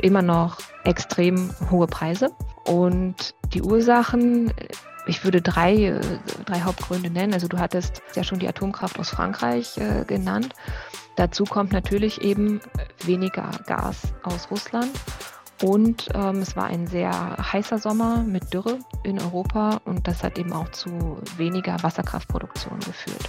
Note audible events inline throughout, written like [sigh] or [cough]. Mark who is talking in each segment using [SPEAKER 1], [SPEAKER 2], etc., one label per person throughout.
[SPEAKER 1] immer noch extrem hohe Preise. Und die Ursachen, ich würde drei, drei Hauptgründe nennen. Also du hattest ja schon die Atomkraft aus Frankreich äh, genannt. Dazu kommt natürlich eben weniger Gas aus Russland. Und ähm, es war ein sehr heißer Sommer mit Dürre in Europa und das hat eben auch zu weniger Wasserkraftproduktion geführt.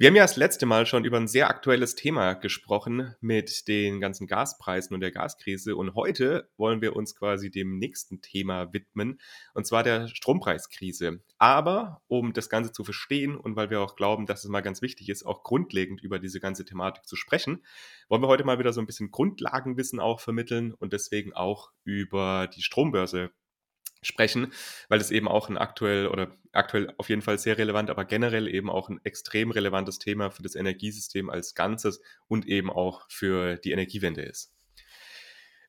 [SPEAKER 2] Wir haben ja das letzte Mal schon über ein sehr aktuelles Thema gesprochen mit den ganzen Gaspreisen und der Gaskrise. Und heute wollen wir uns quasi dem nächsten Thema widmen, und zwar der Strompreiskrise. Aber um das Ganze zu verstehen und weil wir auch glauben, dass es mal ganz wichtig ist, auch grundlegend über diese ganze Thematik zu sprechen, wollen wir heute mal wieder so ein bisschen Grundlagenwissen auch vermitteln und deswegen auch über die Strombörse sprechen, weil es eben auch ein aktuell oder aktuell auf jeden Fall sehr relevant, aber generell eben auch ein extrem relevantes Thema für das Energiesystem als Ganzes und eben auch für die Energiewende ist.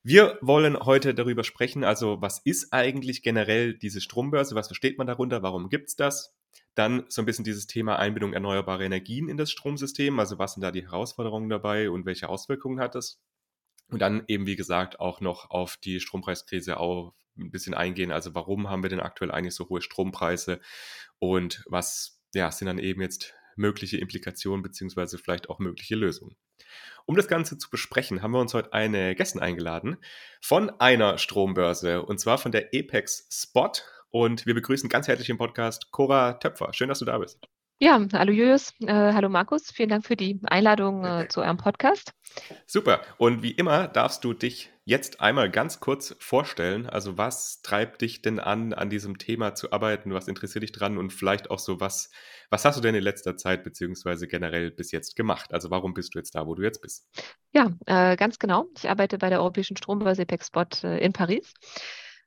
[SPEAKER 2] Wir wollen heute darüber sprechen, also was ist eigentlich generell diese Strombörse, was versteht man darunter, warum gibt's das? Dann so ein bisschen dieses Thema Einbindung erneuerbarer Energien in das Stromsystem, also was sind da die Herausforderungen dabei und welche Auswirkungen hat das? Und dann eben, wie gesagt, auch noch auf die Strompreiskrise auf, ein bisschen eingehen. Also warum haben wir denn aktuell eigentlich so hohe Strompreise und was ja, sind dann eben jetzt mögliche Implikationen beziehungsweise vielleicht auch mögliche Lösungen. Um das Ganze zu besprechen, haben wir uns heute eine Gästin eingeladen von einer Strombörse und zwar von der Apex Spot. Und wir begrüßen ganz herzlich im Podcast Cora Töpfer. Schön, dass du da bist.
[SPEAKER 1] Ja, hallo Julius, äh, hallo Markus, vielen Dank für die Einladung äh, zu eurem Podcast.
[SPEAKER 2] Super. Und wie immer darfst du dich jetzt einmal ganz kurz vorstellen. Also was treibt dich denn an, an diesem Thema zu arbeiten? Was interessiert dich dran? Und vielleicht auch so, was, was hast du denn in letzter Zeit beziehungsweise generell bis jetzt gemacht? Also warum bist du jetzt da, wo du jetzt bist?
[SPEAKER 1] Ja, äh, ganz genau. Ich arbeite bei der Europäischen Strombörse Pexpot äh, in Paris.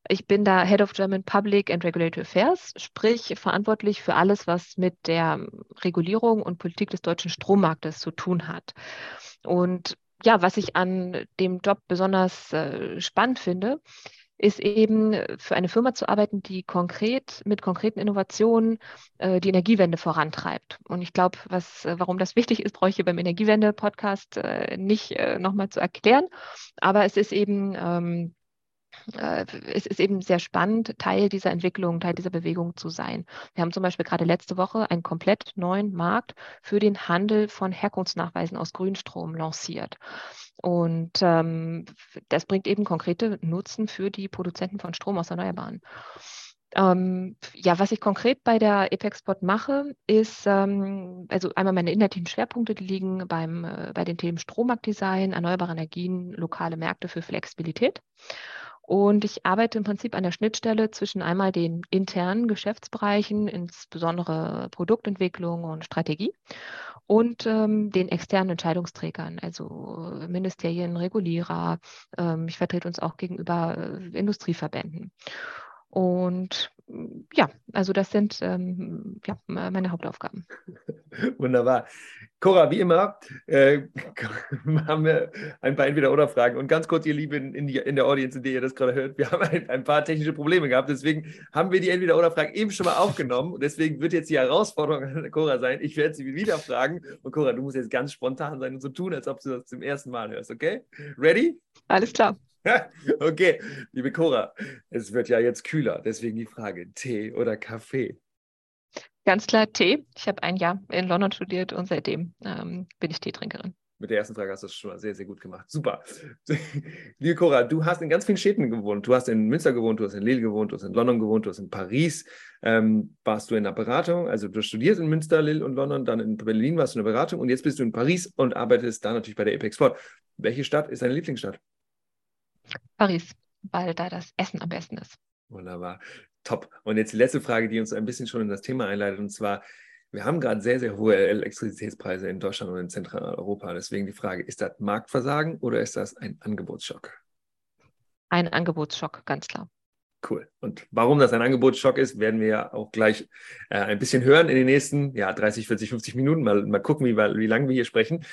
[SPEAKER 1] Ich bin da Head of German Public and Regulatory Affairs, sprich verantwortlich für alles, was mit der Regulierung und Politik des deutschen Strommarktes zu tun hat. Und ja, was ich an dem Job besonders äh, spannend finde, ist eben für eine Firma zu arbeiten, die konkret mit konkreten Innovationen äh, die Energiewende vorantreibt. Und ich glaube, was, äh, warum das wichtig ist, brauche ich hier beim Energiewende-Podcast äh, nicht äh, nochmal zu erklären. Aber es ist eben ähm, äh, es ist eben sehr spannend, Teil dieser Entwicklung, Teil dieser Bewegung zu sein. Wir haben zum Beispiel gerade letzte Woche einen komplett neuen Markt für den Handel von Herkunftsnachweisen aus Grünstrom lanciert. Und ähm, das bringt eben konkrete Nutzen für die Produzenten von Strom aus Erneuerbaren. Ähm, ja, was ich konkret bei der Epexport mache, ist, ähm, also einmal meine inhaltlichen Schwerpunkte, die liegen beim, äh, bei den Themen Strommarktdesign, erneuerbare Energien, lokale Märkte für Flexibilität. Und ich arbeite im Prinzip an der Schnittstelle zwischen einmal den internen Geschäftsbereichen, insbesondere Produktentwicklung und Strategie, und ähm, den externen Entscheidungsträgern, also Ministerien, Regulierer. Ähm, ich vertrete uns auch gegenüber äh, Industrieverbänden. Und ja, also das sind ähm, ja, meine Hauptaufgaben. [laughs]
[SPEAKER 3] Wunderbar. Cora, wie immer äh, [laughs] haben wir ein paar Entweder-Oder-Fragen. Und ganz kurz, ihr Lieben in, in, der Audience, in der ihr das gerade hört, wir [laughs] haben ein, ein paar technische Probleme gehabt. Deswegen haben wir die Entweder-Oder-Fragen eben schon mal aufgenommen. Und deswegen wird jetzt die Herausforderung an Cora sein. Ich werde sie wieder fragen. Und Cora, du musst jetzt ganz spontan sein und so tun, als ob du das zum ersten Mal hörst. Okay? Ready?
[SPEAKER 1] Alles klar. [laughs]
[SPEAKER 3] okay, liebe Cora, es wird ja jetzt kühler, deswegen die Frage, Tee oder Kaffee?
[SPEAKER 1] Ganz klar Tee. Ich habe ein Jahr in London studiert und seitdem ähm, bin ich Teetrinkerin.
[SPEAKER 3] Mit der ersten Frage hast du es schon mal sehr, sehr gut gemacht. Super. [laughs] Liebe Cora, du hast in ganz vielen Städten gewohnt. Du hast in Münster gewohnt, du hast in Lille gewohnt, du hast in London gewohnt, du hast in Paris. Ähm, warst du in der Beratung, also du studierst in Münster, Lille und London, dann in Berlin warst du in der Beratung und jetzt bist du in Paris und arbeitest da natürlich bei der Apex Sport. Welche Stadt ist deine Lieblingsstadt?
[SPEAKER 1] Paris, weil da das Essen am besten ist.
[SPEAKER 3] Wunderbar. Top. Und jetzt die letzte Frage, die uns ein bisschen schon in das Thema einleitet, und zwar, Wir haben gerade sehr, sehr hohe Elektrizitätspreise in Deutschland und in Zentraleuropa. Deswegen die Frage, ist das Marktversagen oder ist das ein Angebotsschock?
[SPEAKER 1] Ein Angebotsschock, ganz klar.
[SPEAKER 3] Cool. Und warum das ein Angebotsschock ist, werden wir ja auch gleich äh, ein bisschen hören in den nächsten ja, 30, 40, 50 Minuten. Mal, mal gucken, wie, wie lange wir hier sprechen.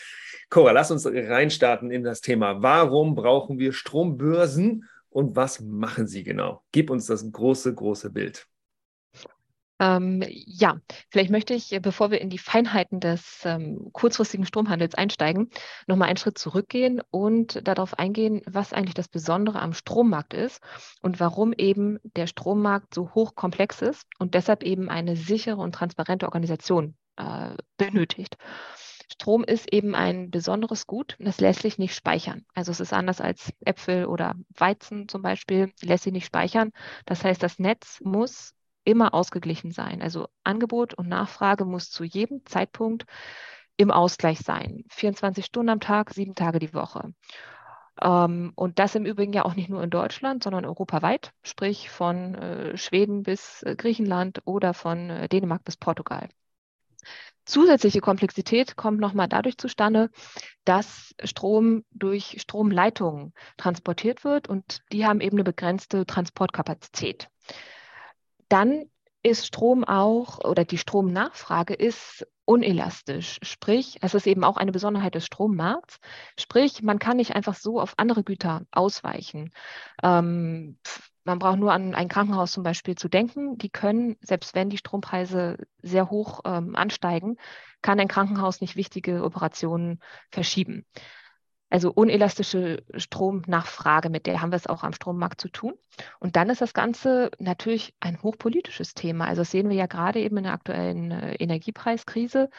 [SPEAKER 3] Cora, lass uns reinstarten in das Thema. Warum brauchen wir Strombörsen und was machen sie genau? Gib uns das große, große Bild.
[SPEAKER 1] Ähm, ja, vielleicht möchte ich, bevor wir in die Feinheiten des ähm, kurzfristigen Stromhandels einsteigen, nochmal einen Schritt zurückgehen und darauf eingehen, was eigentlich das Besondere am Strommarkt ist und warum eben der Strommarkt so hochkomplex ist und deshalb eben eine sichere und transparente Organisation äh, benötigt. Strom ist eben ein besonderes Gut, das lässt sich nicht speichern. Also es ist anders als Äpfel oder Weizen zum Beispiel, lässt sich nicht speichern. Das heißt, das Netz muss immer ausgeglichen sein. Also Angebot und Nachfrage muss zu jedem Zeitpunkt im Ausgleich sein. 24 Stunden am Tag, sieben Tage die Woche. Ähm, und das im Übrigen ja auch nicht nur in Deutschland, sondern europaweit, sprich von äh, Schweden bis äh, Griechenland oder von äh, Dänemark bis Portugal. Zusätzliche Komplexität kommt nochmal dadurch zustande, dass Strom durch Stromleitungen transportiert wird und die haben eben eine begrenzte Transportkapazität dann ist Strom auch oder die Stromnachfrage ist unelastisch. Sprich, es ist eben auch eine Besonderheit des Strommarkts. Sprich, man kann nicht einfach so auf andere Güter ausweichen. Ähm, man braucht nur an ein Krankenhaus zum Beispiel zu denken. Die können, selbst wenn die Strompreise sehr hoch ähm, ansteigen, kann ein Krankenhaus nicht wichtige Operationen verschieben. Also unelastische Stromnachfrage, mit der haben wir es auch am Strommarkt zu tun. Und dann ist das Ganze natürlich ein hochpolitisches Thema. Also das sehen wir ja gerade eben in der aktuellen äh, Energiepreiskrise.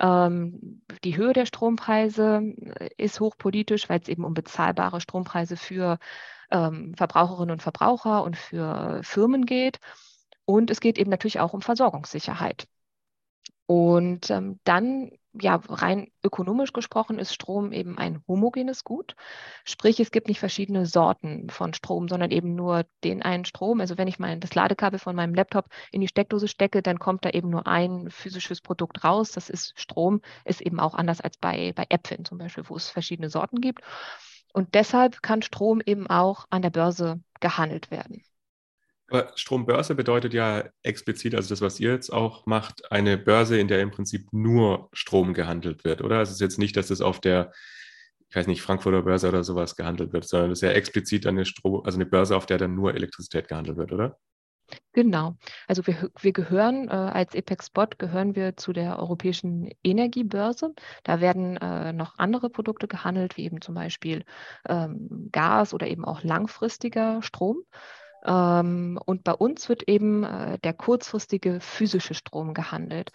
[SPEAKER 1] Ähm, die Höhe der Strompreise äh, ist hochpolitisch, weil es eben um bezahlbare Strompreise für ähm, Verbraucherinnen und Verbraucher und für Firmen geht. Und es geht eben natürlich auch um Versorgungssicherheit. Und ähm, dann ja, rein ökonomisch gesprochen ist Strom eben ein homogenes Gut. Sprich, es gibt nicht verschiedene Sorten von Strom, sondern eben nur den einen Strom. Also wenn ich mein, das Ladekabel von meinem Laptop in die Steckdose stecke, dann kommt da eben nur ein physisches Produkt raus. Das ist Strom, ist eben auch anders als bei, bei Äpfeln zum Beispiel, wo es verschiedene Sorten gibt. Und deshalb kann Strom eben auch an der Börse gehandelt werden.
[SPEAKER 2] Aber Strombörse bedeutet ja explizit, also das, was ihr jetzt auch macht, eine Börse, in der im Prinzip nur Strom gehandelt wird, oder? Also es ist jetzt nicht, dass es auf der, ich weiß nicht, Frankfurter Börse oder sowas gehandelt wird, sondern es ist ja explizit eine Strom, also eine Börse, auf der dann nur Elektrizität gehandelt wird, oder?
[SPEAKER 1] Genau. Also wir, wir gehören äh, als Spot gehören wir zu der Europäischen Energiebörse. Da werden äh, noch andere Produkte gehandelt, wie eben zum Beispiel ähm, Gas oder eben auch langfristiger Strom. Ähm, und bei uns wird eben äh, der kurzfristige physische Strom gehandelt.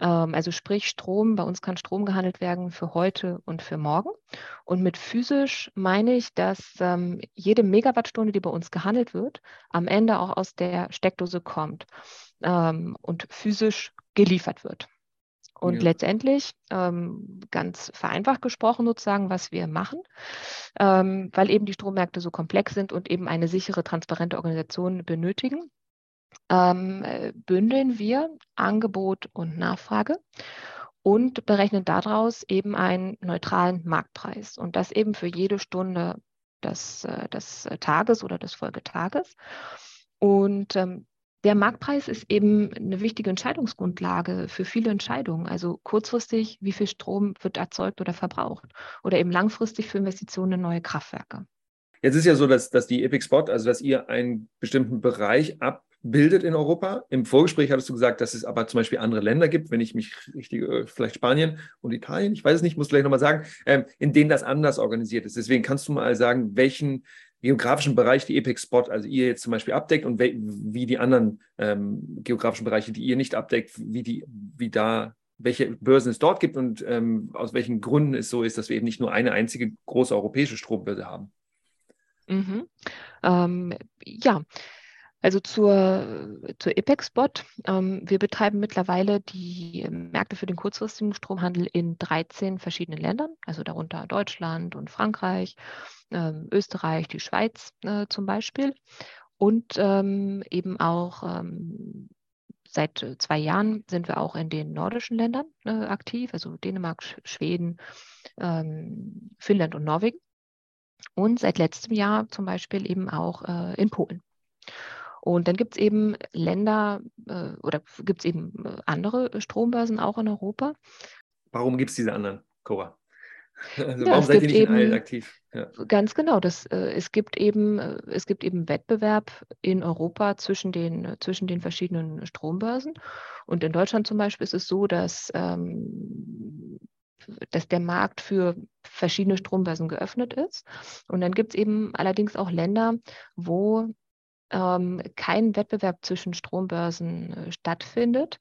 [SPEAKER 1] Ähm, also sprich Strom, bei uns kann Strom gehandelt werden für heute und für morgen. Und mit physisch meine ich, dass ähm, jede Megawattstunde, die bei uns gehandelt wird, am Ende auch aus der Steckdose kommt und physisch geliefert wird. Und ja. letztendlich, ähm, ganz vereinfacht gesprochen sozusagen, was wir machen, ähm, weil eben die Strommärkte so komplex sind und eben eine sichere, transparente Organisation benötigen, ähm, bündeln wir Angebot und Nachfrage und berechnen daraus eben einen neutralen Marktpreis und das eben für jede Stunde des, äh, des Tages oder des Folgetages. Und ähm, der Marktpreis ist eben eine wichtige Entscheidungsgrundlage für viele Entscheidungen. Also kurzfristig, wie viel Strom wird erzeugt oder verbraucht? Oder eben langfristig für Investitionen in neue Kraftwerke.
[SPEAKER 3] Jetzt ist ja so, dass, dass die Epic Spot, also dass ihr einen bestimmten Bereich abbildet in Europa. Im Vorgespräch hattest du gesagt, dass es aber zum Beispiel andere Länder gibt, wenn ich mich richtig, äh, vielleicht Spanien und Italien, ich weiß es nicht, muss gleich nochmal sagen, ähm, in denen das anders organisiert ist. Deswegen kannst du mal sagen, welchen geografischen Bereich die Epic Spot, also ihr jetzt zum Beispiel abdeckt und wie die anderen ähm, geografischen Bereiche, die ihr nicht abdeckt, wie die, wie da, welche Börsen es dort gibt und ähm, aus welchen Gründen es so ist, dass wir eben nicht nur eine einzige große europäische Strombörse haben.
[SPEAKER 1] Mhm. Ähm, ja, also zur, zur Spot. Ähm, wir betreiben mittlerweile die Märkte für den kurzfristigen Stromhandel in 13 verschiedenen Ländern, also darunter Deutschland und Frankreich, ähm, Österreich, die Schweiz äh, zum Beispiel und ähm, eben auch seit zwei Jahren sind wir auch in den nordischen Ländern äh, aktiv, also Dänemark, Schweden, Finnland und Norwegen. Und seit letztem Jahr zum Beispiel eben auch äh, in Polen. Und dann gibt es eben Länder äh, oder gibt es eben äh, andere Strombörsen auch in Europa.
[SPEAKER 3] Warum gibt es diese anderen, Cora? [laughs]
[SPEAKER 1] Also ja, warum seid ihr nicht eben, in allen aktiv? Ja. Ganz genau. Das, äh, es, gibt eben, äh, es gibt eben Wettbewerb in Europa zwischen den, zwischen den verschiedenen Strombörsen. Und in Deutschland zum Beispiel ist es so, dass, ähm, dass der Markt für verschiedene Strombörsen geöffnet ist. Und dann gibt es eben allerdings auch Länder, wo ähm, kein Wettbewerb zwischen Strombörsen äh, stattfindet,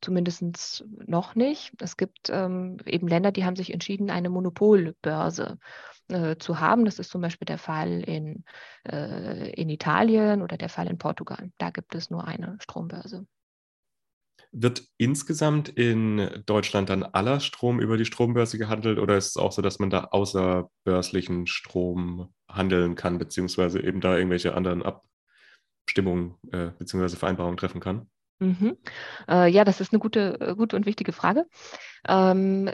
[SPEAKER 1] zumindest noch nicht. Es gibt ähm, eben Länder, die haben sich entschieden, eine Monopolbörse äh, zu haben. Das ist zum Beispiel der Fall in, äh, in Italien oder der Fall in Portugal. Da gibt es nur eine Strombörse.
[SPEAKER 2] Wird insgesamt in Deutschland dann aller Strom über die Strombörse gehandelt oder ist es auch so, dass man da außerbörslichen Strom handeln kann, beziehungsweise eben da irgendwelche anderen Ab Stimmung äh, bzw. Vereinbarungen treffen kann?
[SPEAKER 1] Mhm. Äh, ja, das ist eine gute, äh, gute und wichtige Frage. Ähm,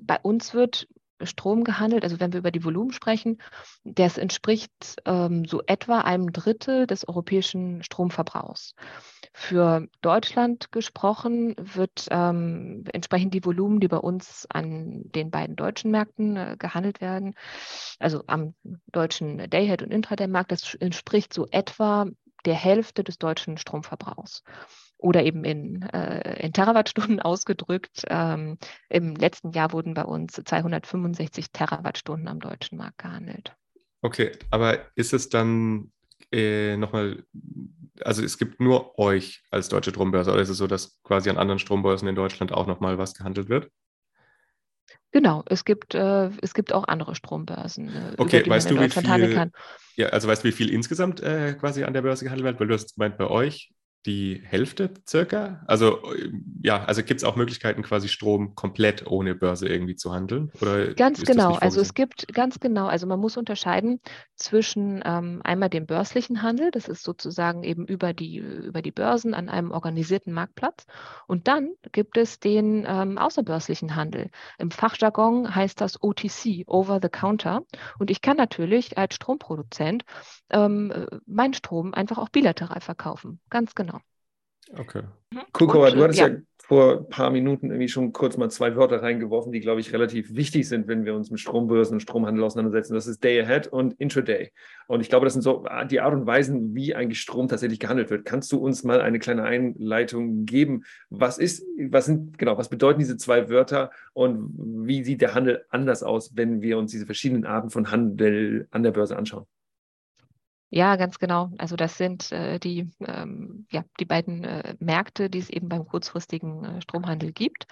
[SPEAKER 1] bei uns wird Strom gehandelt, also wenn wir über die Volumen sprechen, das entspricht ähm, so etwa einem Drittel des europäischen Stromverbrauchs. Für Deutschland gesprochen wird ähm, entsprechend die Volumen, die bei uns an den beiden deutschen Märkten äh, gehandelt werden, also am deutschen Dayhead- und Intraday-Markt, das entspricht so etwa der Hälfte des deutschen Stromverbrauchs. Oder eben in, äh, in Terawattstunden [laughs] ausgedrückt. Ähm, Im letzten Jahr wurden bei uns 265 Terawattstunden am deutschen Markt gehandelt.
[SPEAKER 2] Okay, aber ist es dann äh, nochmal, also es gibt nur euch als deutsche Strombörse oder ist es so, dass quasi an anderen Strombörsen in Deutschland auch nochmal was gehandelt wird?
[SPEAKER 1] Genau, es gibt, äh, es gibt auch andere Strombörsen.
[SPEAKER 2] Äh, okay, weißt du, wie viel, ja, also weißt du, wie viel insgesamt äh, quasi an der Börse gehandelt wird? Weil du hast gemeint, bei euch die Hälfte circa? Also ja, also gibt es auch Möglichkeiten, quasi Strom komplett ohne Börse irgendwie zu handeln? Oder
[SPEAKER 1] ganz genau, also es gibt ganz genau, also man muss unterscheiden zwischen ähm, einmal dem börslichen Handel, das ist sozusagen eben über die, über die Börsen an einem organisierten Marktplatz. Und dann gibt es den ähm, außerbörslichen Handel. Im Fachjargon heißt das OTC, Over the Counter. Und ich kann natürlich als Stromproduzent ähm, meinen Strom einfach auch bilateral verkaufen. Ganz genau.
[SPEAKER 3] Okay. Mhm. Du hattest ja. ja. vor ein paar Minuten irgendwie schon kurz mal zwei Wörter reingeworfen, die, glaube ich, relativ wichtig sind, wenn wir uns mit Strombörsen und Stromhandel auseinandersetzen. Das ist Day Ahead und Intraday. Und ich glaube, das sind so die Art und Weisen, wie eigentlich Strom tatsächlich gehandelt wird. Kannst du uns mal eine kleine Einleitung geben? Was ist, was sind, genau, was bedeuten diese zwei Wörter und wie sieht der Handel anders aus, wenn wir uns diese verschiedenen Arten von Handel an der Börse anschauen?
[SPEAKER 1] Ja, ganz genau. Also das sind äh, die, ähm, ja, die beiden äh, Märkte, die es eben beim kurzfristigen äh, Stromhandel gibt.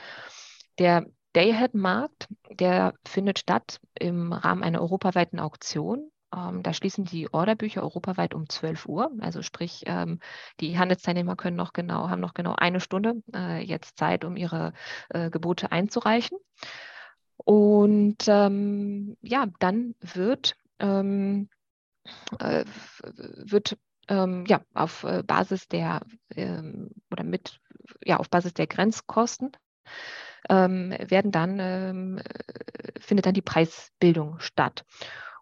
[SPEAKER 1] Der Day-Ahead-Markt, der findet statt im Rahmen einer europaweiten Auktion. Ähm, da schließen die Orderbücher europaweit um 12 Uhr. Also sprich, ähm, die Handelsteilnehmer können noch genau, haben noch genau eine Stunde äh, jetzt Zeit, um ihre äh, Gebote einzureichen. Und ähm, ja, dann wird ähm, äh, wird ähm, ja auf äh, Basis der ähm, oder mit ja auf Basis der Grenzkosten ähm, werden dann ähm, äh, findet dann die Preisbildung statt.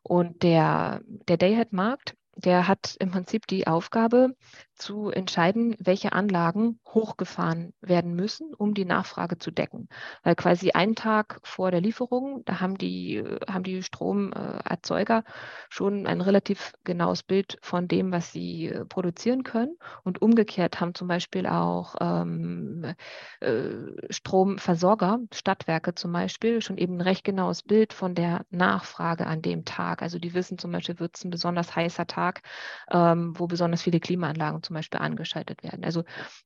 [SPEAKER 1] Und der, der Day-Ahead-Markt der hat im Prinzip die Aufgabe zu entscheiden, welche Anlagen hochgefahren werden müssen, um die Nachfrage zu decken. Weil quasi einen Tag vor der Lieferung, da haben die, haben die Stromerzeuger schon ein relativ genaues Bild von dem, was sie äh, produzieren können. Und umgekehrt haben zum Beispiel auch ähm, äh, Stromversorger, Stadtwerke zum Beispiel, schon eben ein recht genaues Bild von der Nachfrage an dem Tag. Also die wissen zum Beispiel, wird es ein besonders heißer Tag Tag, ähm, wo besonders viele Klimaanlagen zum Beispiel angeschaltet werden. Also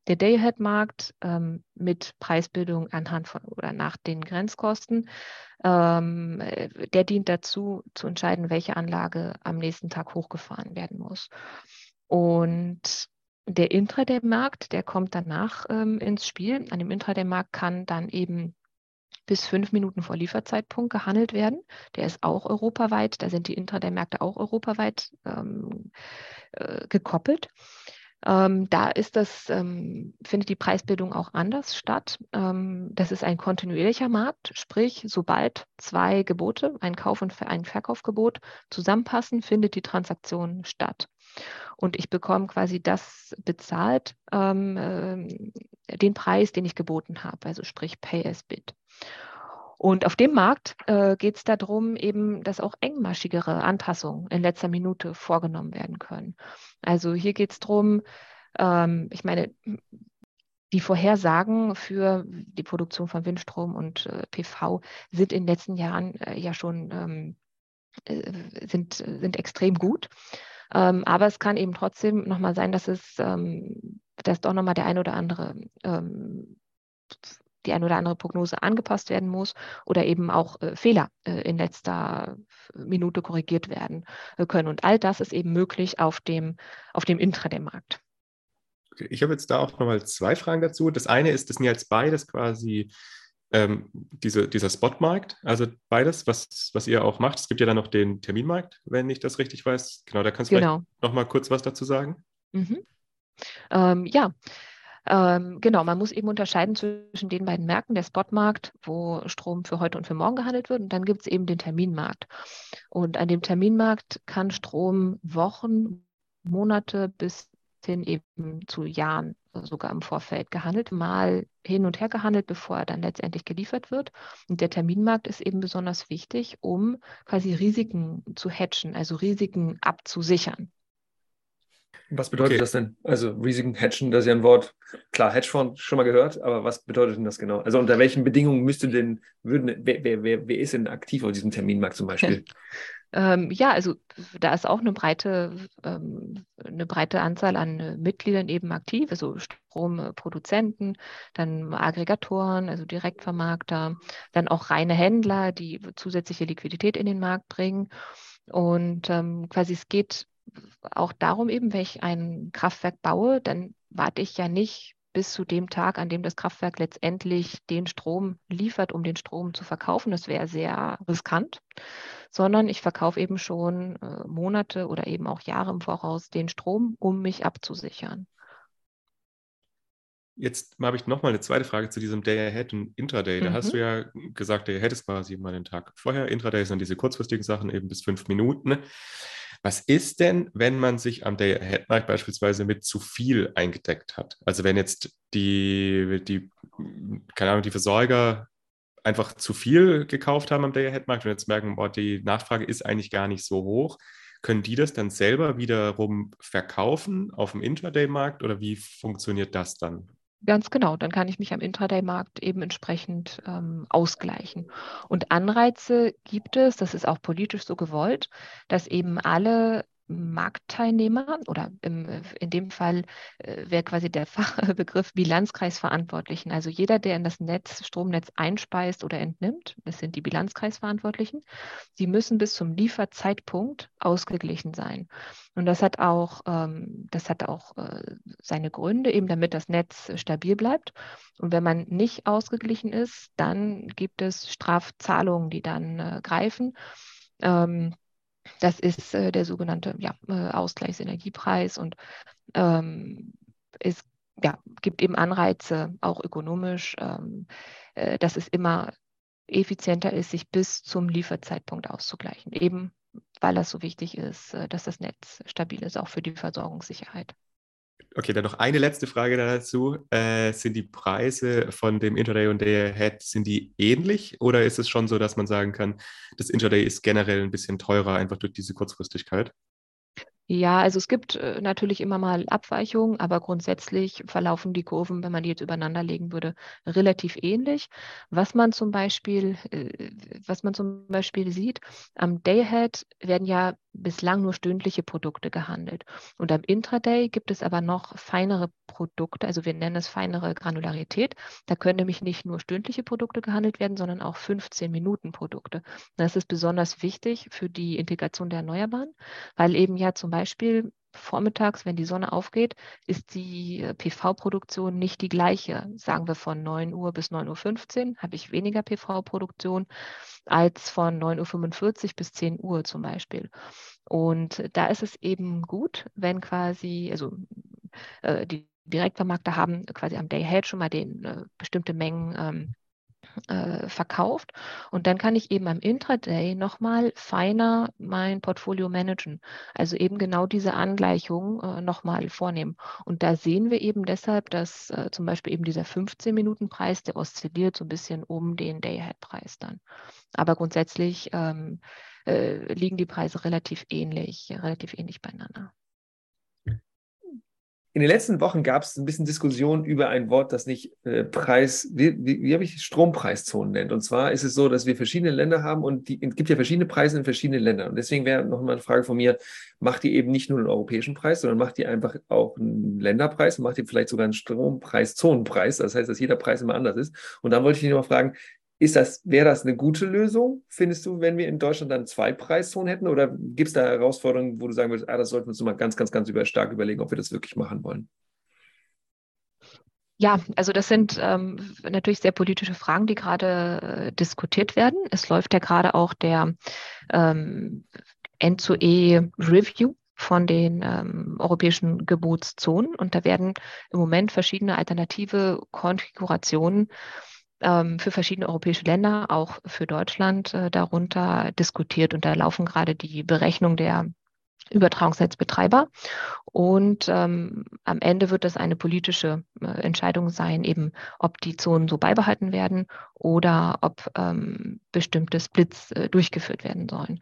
[SPEAKER 1] der Day-Ahead-Markt ähm, mit Preisbildung anhand von oder nach den Grenzkosten, ähm, der dient dazu, zu entscheiden, welche Anlage am nächsten Tag hochgefahren werden muss. Und der Intraday-Markt, der kommt danach ähm, ins Spiel. An dem Intraday-Markt kann dann eben bis fünf Minuten vor Lieferzeitpunkt gehandelt werden. Der ist auch europaweit, da sind die Intraday-Märkte auch europaweit ähm, äh, gekoppelt. Ähm, da das, ähm, findet die Preisbildung auch anders statt. Ähm, das ist ein kontinuierlicher Markt, sprich, sobald zwei Gebote, ein Kauf- und ein Verkaufgebot zusammenpassen, findet die Transaktion statt. Und ich bekomme quasi das bezahlt, ähm, äh, den Preis, den ich geboten habe, also sprich Pay as Bid. Und auf dem Markt äh, geht es darum, eben, dass auch engmaschigere Anpassungen in letzter Minute vorgenommen werden können. Also hier geht es darum, ähm, ich meine, die Vorhersagen für die Produktion von Windstrom und äh, PV sind in den letzten Jahren äh, ja schon ähm, äh, sind, sind extrem gut. Ähm, aber es kann eben trotzdem nochmal sein, dass es, ähm, dass doch nochmal der ein oder andere ähm, die eine oder andere Prognose angepasst werden muss oder eben auch äh, Fehler äh, in letzter Minute korrigiert werden äh, können. Und all das ist eben möglich auf dem, auf dem Intraday-Markt.
[SPEAKER 2] Ich habe jetzt da auch nochmal zwei Fragen dazu. Das eine ist, das sind jetzt beides quasi ähm, diese, dieser Spotmarkt, also beides, was, was ihr auch macht. Es gibt ja dann noch den Terminmarkt, wenn ich das richtig weiß. Genau, da kannst du genau. vielleicht nochmal kurz was dazu sagen.
[SPEAKER 1] Mhm. Ähm, ja, ähm, genau, man muss eben unterscheiden zwischen den beiden Märkten, der Spotmarkt, wo Strom für heute und für morgen gehandelt wird, und dann gibt es eben den Terminmarkt. Und an dem Terminmarkt kann Strom Wochen, Monate bis hin eben zu Jahren sogar im Vorfeld gehandelt, mal hin und her gehandelt, bevor er dann letztendlich geliefert wird. Und der Terminmarkt ist eben besonders wichtig, um quasi Risiken zu hatchen, also Risiken abzusichern.
[SPEAKER 3] Was bedeutet okay. das denn? Also Risiken hatchen, das ist ja ein Wort, klar, Hedgefonds schon mal gehört, aber was bedeutet denn das genau? Also unter welchen Bedingungen müsste denn, würden, wer, wer, wer, wer ist denn aktiv auf diesem Terminmarkt zum Beispiel? [laughs]
[SPEAKER 1] Ähm, ja, also da ist auch eine breite, ähm, eine breite Anzahl an äh, Mitgliedern eben aktiv, also Stromproduzenten, dann Aggregatoren, also Direktvermarkter, dann auch reine Händler, die zusätzliche Liquidität in den Markt bringen. Und ähm, quasi es geht auch darum eben, wenn ich ein Kraftwerk baue, dann warte ich ja nicht bis zu dem Tag, an dem das Kraftwerk letztendlich den Strom liefert, um den Strom zu verkaufen. Das wäre sehr riskant, sondern ich verkaufe eben schon äh, Monate oder eben auch Jahre im Voraus den Strom, um mich abzusichern.
[SPEAKER 2] Jetzt habe ich nochmal eine zweite Frage zu diesem Day Ahead und Intraday. Da mhm. hast du ja gesagt, Day Ahead ist quasi mal den Tag vorher. Intraday sind diese kurzfristigen Sachen, eben bis fünf Minuten. Was ist denn, wenn man sich am Day Ahead Markt beispielsweise mit zu viel eingedeckt hat? Also wenn jetzt die, die keine Ahnung, die Versorger einfach zu viel gekauft haben am Day Ahead Markt und jetzt merken, boah, die Nachfrage ist eigentlich gar nicht so hoch, können die das dann selber wiederum verkaufen auf dem Intraday Markt oder wie funktioniert das dann?
[SPEAKER 1] Ganz genau, dann kann ich mich am Intraday-Markt eben entsprechend ähm, ausgleichen. Und Anreize gibt es, das ist auch politisch so gewollt, dass eben alle Marktteilnehmer oder im, in dem Fall äh, wäre quasi der Fachbegriff Bilanzkreisverantwortlichen. Also jeder, der in das Netz, Stromnetz einspeist oder entnimmt, das sind die Bilanzkreisverantwortlichen, die müssen bis zum Lieferzeitpunkt ausgeglichen sein. Und das hat auch, ähm, das hat auch äh, seine Gründe, eben damit das Netz stabil bleibt. Und wenn man nicht ausgeglichen ist, dann gibt es Strafzahlungen, die dann äh, greifen. Ähm, das ist äh, der sogenannte ja, äh, Ausgleichsenergiepreis und ähm, es ja, gibt eben Anreize, auch ökonomisch, ähm, äh, dass es immer effizienter ist, sich bis zum Lieferzeitpunkt auszugleichen, eben weil das so wichtig ist, äh, dass das Netz stabil ist, auch für die Versorgungssicherheit.
[SPEAKER 2] Okay, dann noch eine letzte Frage dazu. Äh, sind die Preise von dem Interday und der Head, sind die ähnlich oder ist es schon so, dass man sagen kann, das Interday ist generell ein bisschen teurer, einfach durch diese Kurzfristigkeit?
[SPEAKER 1] Ja, also es gibt äh, natürlich immer mal Abweichungen, aber grundsätzlich verlaufen die Kurven, wenn man die jetzt übereinander legen würde, relativ ähnlich. Was man zum Beispiel, äh, was man zum Beispiel sieht, am Dayhead werden ja bislang nur stündliche Produkte gehandelt. Und am Intraday gibt es aber noch feinere Produkte, also wir nennen es feinere Granularität. Da können nämlich nicht nur stündliche Produkte gehandelt werden, sondern auch 15 Minuten Produkte. Das ist besonders wichtig für die Integration der Erneuerbaren, weil eben ja zum Beispiel vormittags, wenn die Sonne aufgeht, ist die äh, PV-Produktion nicht die gleiche. Sagen wir von 9 Uhr bis 9.15 Uhr habe ich weniger PV-Produktion als von 9.45 Uhr bis 10 Uhr zum Beispiel. Und da ist es eben gut, wenn quasi, also äh, die Direktvermarkter haben quasi am Day Ahead schon mal den äh, bestimmte Mengen ähm, äh, verkauft. Und dann kann ich eben am Intraday nochmal feiner mein Portfolio managen. Also eben genau diese Angleichung äh, nochmal vornehmen. Und da sehen wir eben deshalb, dass äh, zum Beispiel eben dieser 15-Minuten-Preis, der oszilliert so ein bisschen um den Day-Ahead-Preis dann. Aber grundsätzlich ähm, äh, liegen die Preise relativ ähnlich, relativ ähnlich beieinander.
[SPEAKER 3] In den letzten Wochen gab es ein bisschen Diskussion über ein Wort, das nicht äh, Preis, wie, wie, wie habe ich Strompreiszonen nennt. Und zwar ist es so, dass wir verschiedene Länder haben und die, es gibt ja verschiedene Preise in verschiedenen Ländern. Und deswegen wäre noch mal eine Frage von mir, macht ihr eben nicht nur einen europäischen Preis, sondern macht ihr einfach auch einen Länderpreis macht ihr vielleicht sogar einen Strompreis-Zonenpreis. Das heißt, dass jeder Preis immer anders ist. Und dann wollte ich dich noch mal fragen, ist das, wäre das eine gute Lösung, findest du, wenn wir in Deutschland dann zwei Preiszonen hätten? Oder gibt es da Herausforderungen, wo du sagen würdest, ah, das sollten wir uns mal ganz, ganz, ganz über, stark überlegen, ob wir das wirklich machen wollen?
[SPEAKER 1] Ja, also das sind ähm, natürlich sehr politische Fragen, die gerade äh, diskutiert werden. Es läuft ja gerade auch der ähm, N2E-Review von den ähm, europäischen Gebotszonen und da werden im Moment verschiedene alternative Konfigurationen für verschiedene europäische Länder, auch für Deutschland äh, darunter diskutiert. Und da laufen gerade die Berechnungen der Übertragungsnetzbetreiber. Und ähm, am Ende wird das eine politische äh, Entscheidung sein, eben ob die Zonen so beibehalten werden oder ob ähm, bestimmte Splits äh, durchgeführt werden sollen.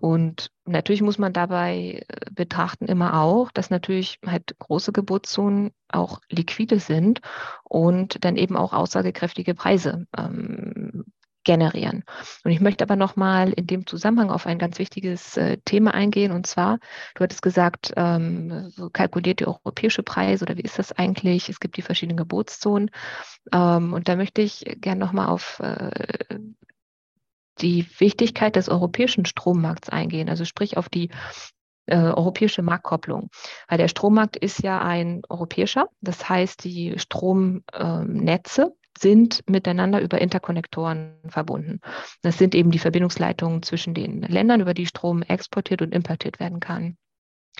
[SPEAKER 1] Und natürlich muss man dabei äh, betrachten immer auch, dass natürlich halt große Geburtszonen auch liquide sind und dann eben auch aussagekräftige Preise ähm, generieren. Und ich möchte aber nochmal in dem Zusammenhang auf ein ganz wichtiges äh, Thema eingehen. Und zwar, du hattest gesagt, ähm, so kalkuliert die europäische Preise oder wie ist das eigentlich? Es gibt die verschiedenen Gebotszonen. Ähm, und da möchte ich gerne nochmal auf äh, die Wichtigkeit des europäischen Strommarkts eingehen, also sprich auf die äh, europäische Marktkopplung. Weil der Strommarkt ist ja ein europäischer, das heißt, die Stromnetze ähm, sind miteinander über Interkonnektoren verbunden. Das sind eben die Verbindungsleitungen zwischen den Ländern, über die Strom exportiert und importiert werden kann.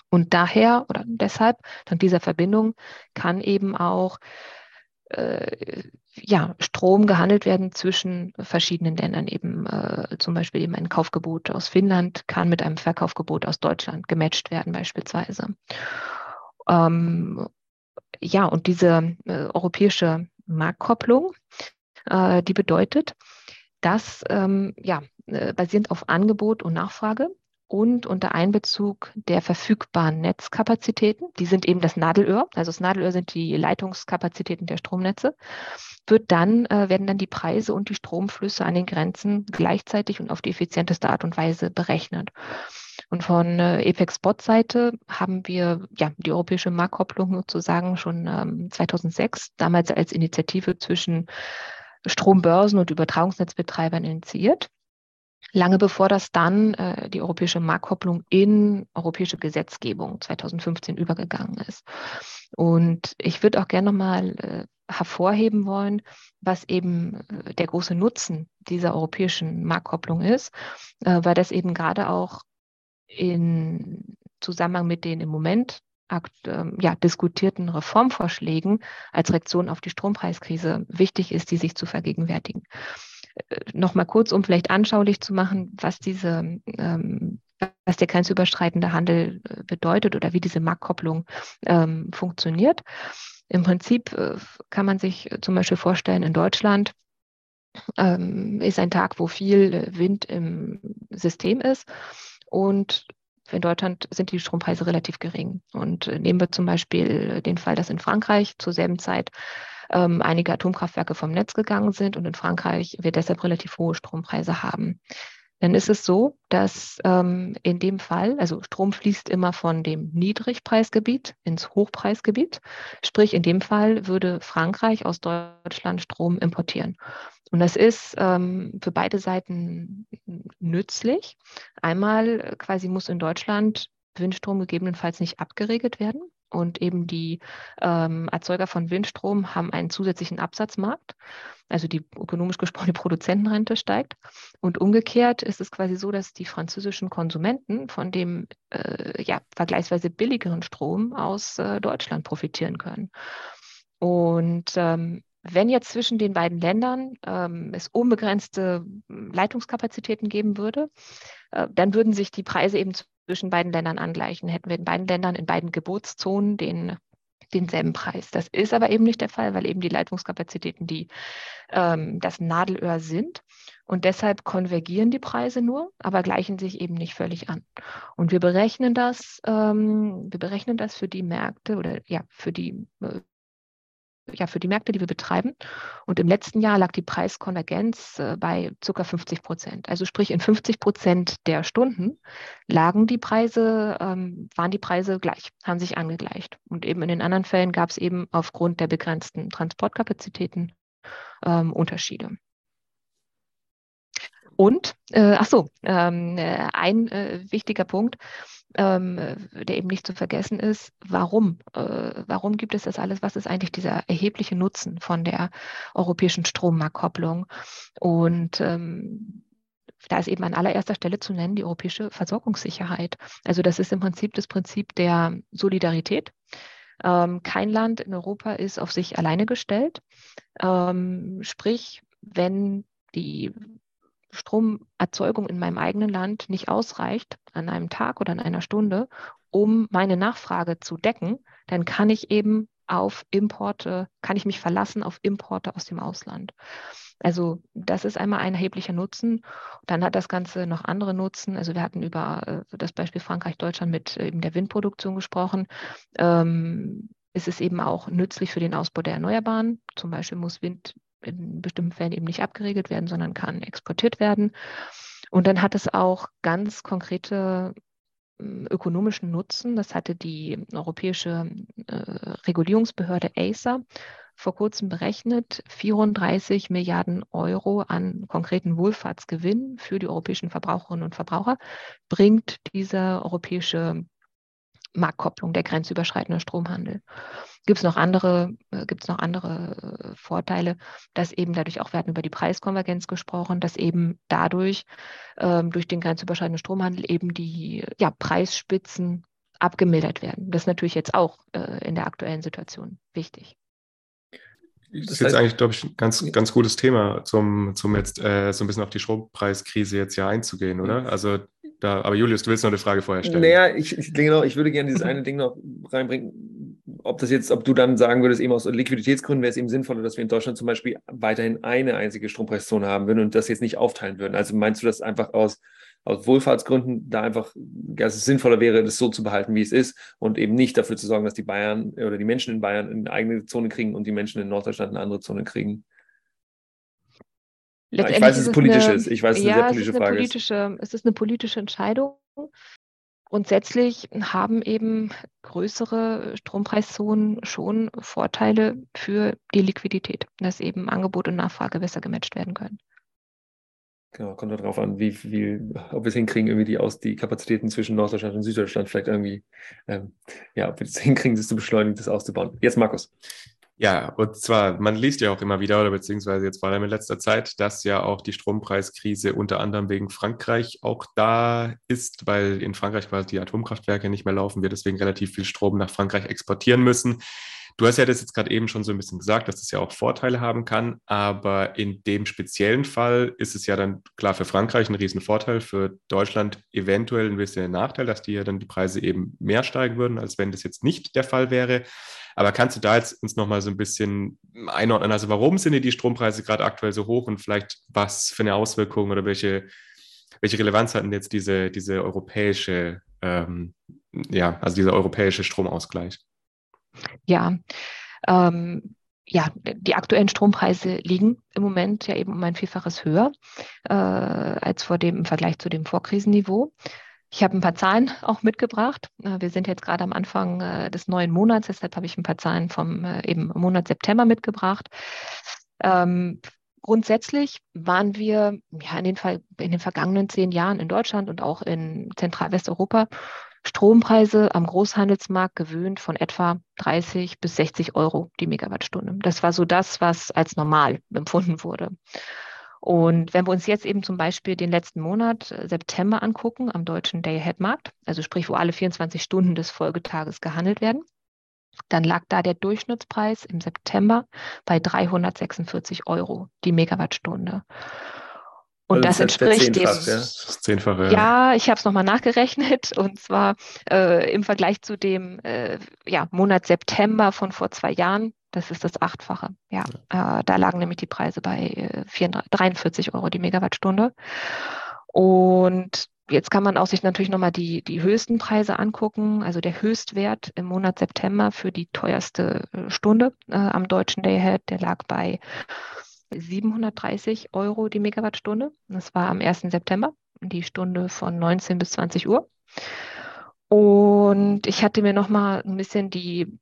[SPEAKER 1] Und daher oder deshalb, dank dieser Verbindung, kann eben auch äh, ja, Strom gehandelt werden zwischen verschiedenen Ländern. Eben äh, zum Beispiel eben ein Kaufgebot aus Finnland kann mit einem Verkaufgebot aus Deutschland gematcht werden beispielsweise. Ähm, ja, und diese äh, europäische Marktkopplung, äh, die bedeutet, dass ähm, ja, äh, basierend auf Angebot und Nachfrage und unter Einbezug der verfügbaren Netzkapazitäten, die sind eben das Nadelöhr, also das Nadelöhr sind die Leitungskapazitäten der Stromnetze, wird dann, äh, werden dann die Preise und die Stromflüsse an den Grenzen gleichzeitig und auf die effizienteste Art und Weise berechnet. Und von äh, EPEX-Bot-Seite haben wir ja die europäische Marktkopplung sozusagen schon ähm, 2006, damals als Initiative zwischen Strombörsen und Übertragungsnetzbetreibern initiiert lange bevor das dann äh, die europäische Marktkopplung in europäische Gesetzgebung 2015 übergegangen ist. Und ich würde auch gerne nochmal äh, hervorheben wollen, was eben äh, der große Nutzen dieser europäischen Marktkopplung ist, äh, weil das eben gerade auch in Zusammenhang mit den im Moment ähm, ja, diskutierten Reformvorschlägen als Reaktion auf die Strompreiskrise wichtig ist, die sich zu vergegenwärtigen. Äh, Nochmal kurz, um vielleicht anschaulich zu machen, was diese ähm, was der grenzüberschreitende Handel äh, bedeutet oder wie diese Marktkopplung ähm, funktioniert. Im Prinzip äh, kann man sich zum Beispiel vorstellen, in Deutschland ähm, ist ein Tag, wo viel Wind im System ist und in Deutschland sind die Strompreise relativ gering. Und äh, nehmen wir zum Beispiel den Fall, dass in Frankreich zur selben Zeit ähm, einige Atomkraftwerke vom Netz gegangen sind und in Frankreich wir deshalb relativ hohe Strompreise haben. Dann ist es so, dass ähm, in dem Fall, also Strom fließt immer von dem Niedrigpreisgebiet ins Hochpreisgebiet. Sprich, in dem Fall würde Frankreich aus Deutschland Strom importieren. Und das ist ähm, für beide Seiten nützlich. Einmal quasi muss in Deutschland Windstrom gegebenenfalls nicht abgeregelt werden. Und eben die ähm, Erzeuger von Windstrom haben einen zusätzlichen Absatzmarkt. Also die ökonomisch gesprochen die Produzentenrente steigt. Und umgekehrt ist es quasi so, dass die französischen Konsumenten von dem äh, ja, vergleichsweise billigeren Strom aus äh, Deutschland profitieren können. Und ähm, wenn jetzt zwischen den beiden Ländern ähm, es unbegrenzte Leitungskapazitäten geben würde, äh, dann würden sich die Preise eben zwischen beiden Ländern angleichen. Hätten wir in beiden Ländern, in beiden Geburtszonen den, denselben Preis. Das ist aber eben nicht der Fall, weil eben die Leitungskapazitäten die ähm, das Nadelöhr sind. Und deshalb konvergieren die Preise nur, aber gleichen sich eben nicht völlig an. Und wir berechnen das, ähm, wir berechnen das für die Märkte oder ja, für die äh, ja, für die Märkte, die wir betreiben. Und im letzten Jahr lag die Preiskonvergenz äh, bei ca. 50 Prozent. Also sprich, in 50 Prozent der Stunden lagen die Preise, ähm, waren die Preise gleich, haben sich angegleicht. Und eben in den anderen Fällen gab es eben aufgrund der begrenzten Transportkapazitäten ähm, Unterschiede. Und, äh, ach so, ähm, äh, ein äh, wichtiger Punkt, ähm, der eben nicht zu vergessen ist, warum? Äh, warum gibt es das alles? Was ist eigentlich dieser erhebliche Nutzen von der europäischen Strommarktkopplung? Und ähm, da ist eben an allererster Stelle zu nennen die europäische Versorgungssicherheit. Also das ist im Prinzip das Prinzip der Solidarität. Ähm, kein Land in Europa ist auf sich alleine gestellt. Ähm, sprich, wenn die Stromerzeugung in meinem eigenen Land nicht ausreicht an einem Tag oder an einer Stunde, um meine Nachfrage zu decken, dann kann ich eben auf Importe, kann ich mich verlassen auf Importe aus dem Ausland. Also das ist einmal ein erheblicher Nutzen. Dann hat das Ganze noch andere Nutzen. Also wir hatten über äh, das Beispiel Frankreich, Deutschland mit äh, eben der Windproduktion gesprochen. Ähm, es ist eben auch nützlich für den Ausbau der Erneuerbaren. Zum Beispiel muss Wind in bestimmten Fällen eben nicht abgeregelt werden, sondern kann exportiert werden. Und dann hat es auch ganz konkrete hm, ökonomischen Nutzen. Das hatte die europäische äh, Regulierungsbehörde ACER vor kurzem berechnet. 34 Milliarden Euro an konkreten Wohlfahrtsgewinn für die europäischen Verbraucherinnen und Verbraucher bringt diese europäische Marktkopplung, der grenzüberschreitende Stromhandel. Gibt es noch andere, äh, gibt es noch andere äh, Vorteile, dass eben dadurch auch, wir hatten über die Preiskonvergenz gesprochen, dass eben dadurch ähm, durch den grenzüberschreitenden Stromhandel eben die ja, Preisspitzen abgemildert werden. Das ist natürlich jetzt auch äh, in der aktuellen Situation wichtig.
[SPEAKER 2] Das ist jetzt eigentlich, glaube ich, ein ganz, ganz gutes Thema, zum, zum jetzt äh, so ein bisschen auf die Strompreiskrise jetzt ja einzugehen, oder? Also da, aber Julius, du willst noch eine Frage vorher stellen.
[SPEAKER 3] Naja, ich, ich, genau, ich würde gerne dieses [laughs] eine Ding noch reinbringen. Ob das jetzt, ob du dann sagen würdest, eben aus Liquiditätsgründen wäre es eben sinnvoller, dass wir in Deutschland zum Beispiel weiterhin eine einzige Strompreiszone haben würden und das jetzt nicht aufteilen würden. Also meinst du das einfach aus, aus Wohlfahrtsgründen da einfach, dass es sinnvoller wäre, das so zu behalten, wie es ist und eben nicht dafür zu sorgen, dass die Bayern oder die Menschen in Bayern eine eigene Zone kriegen und die Menschen in Norddeutschland eine andere Zone kriegen?
[SPEAKER 1] Ich weiß, dass es politisch eine, ist. Ich weiß, es ist ja, eine sehr politische Frage politische, ist. Es ist eine politische Entscheidung. Grundsätzlich haben eben größere Strompreiszonen schon Vorteile für die Liquidität, dass eben Angebot und Nachfrage besser gematcht werden können.
[SPEAKER 3] Genau, kommt darauf an, wie viel, ob wir es hinkriegen, irgendwie die aus die Kapazitäten zwischen Norddeutschland und Süddeutschland vielleicht irgendwie, ähm, ja, ob wir es [laughs] hinkriegen, das zu beschleunigen, das auszubauen. Jetzt Markus.
[SPEAKER 2] Ja, und zwar, man liest ja auch immer wieder, oder beziehungsweise jetzt vor allem in letzter Zeit, dass ja auch die Strompreiskrise unter anderem wegen Frankreich auch da ist, weil in Frankreich quasi die Atomkraftwerke nicht mehr laufen, wir deswegen relativ viel Strom nach Frankreich exportieren müssen. Du hast ja das jetzt gerade eben schon so ein bisschen gesagt, dass das ja auch Vorteile haben kann, aber in dem speziellen Fall ist es ja dann klar für Frankreich ein Riesenvorteil, für Deutschland eventuell ein bisschen ein Nachteil, dass die ja dann die Preise eben mehr steigen würden, als wenn das jetzt nicht der Fall wäre. Aber kannst du da jetzt uns nochmal so ein bisschen einordnen? Also warum sind die Strompreise gerade aktuell so hoch und vielleicht was für eine Auswirkung oder welche, welche Relevanz hatten jetzt diese, diese europäische, ähm, ja, also dieser europäische Stromausgleich?
[SPEAKER 1] Ja, ähm, ja, die aktuellen Strompreise liegen im Moment ja eben um ein Vielfaches höher äh, als vor dem im Vergleich zu dem Vorkrisenniveau. Ich habe ein paar Zahlen auch mitgebracht. Äh, wir sind jetzt gerade am Anfang äh, des neuen Monats, deshalb habe ich ein paar Zahlen vom äh, eben Monat September mitgebracht. Ähm, grundsätzlich waren wir ja in den, in den vergangenen zehn Jahren in Deutschland und auch in Zentral-Westeuropa Strompreise am Großhandelsmarkt gewöhnt von etwa 30 bis 60 Euro die Megawattstunde. Das war so das, was als normal [laughs] empfunden wurde. Und wenn wir uns jetzt eben zum Beispiel den letzten Monat äh, September angucken am deutschen Day-Ahead-Markt, also sprich, wo alle 24 Stunden des Folgetages gehandelt werden, dann lag da der Durchschnittspreis im September bei 346 Euro die Megawattstunde. Und also das, das entspricht dem. Ja? Das Zehnfache. Ja, ich habe es nochmal nachgerechnet [laughs] und zwar äh, im Vergleich zu dem äh, ja, Monat September von vor zwei Jahren. Das ist das Achtfache. Ja, ja. Äh, da lagen nämlich die Preise bei 34, äh, 43 Euro die Megawattstunde. Und jetzt kann man auch sich natürlich nochmal die, die höchsten Preise angucken. Also der Höchstwert im Monat September für die teuerste äh, Stunde äh, am deutschen Dayhead, der lag bei 730 Euro die Megawattstunde. Das war am 1. September, die Stunde von 19 bis 20 Uhr. Und ich hatte mir noch mal ein bisschen die,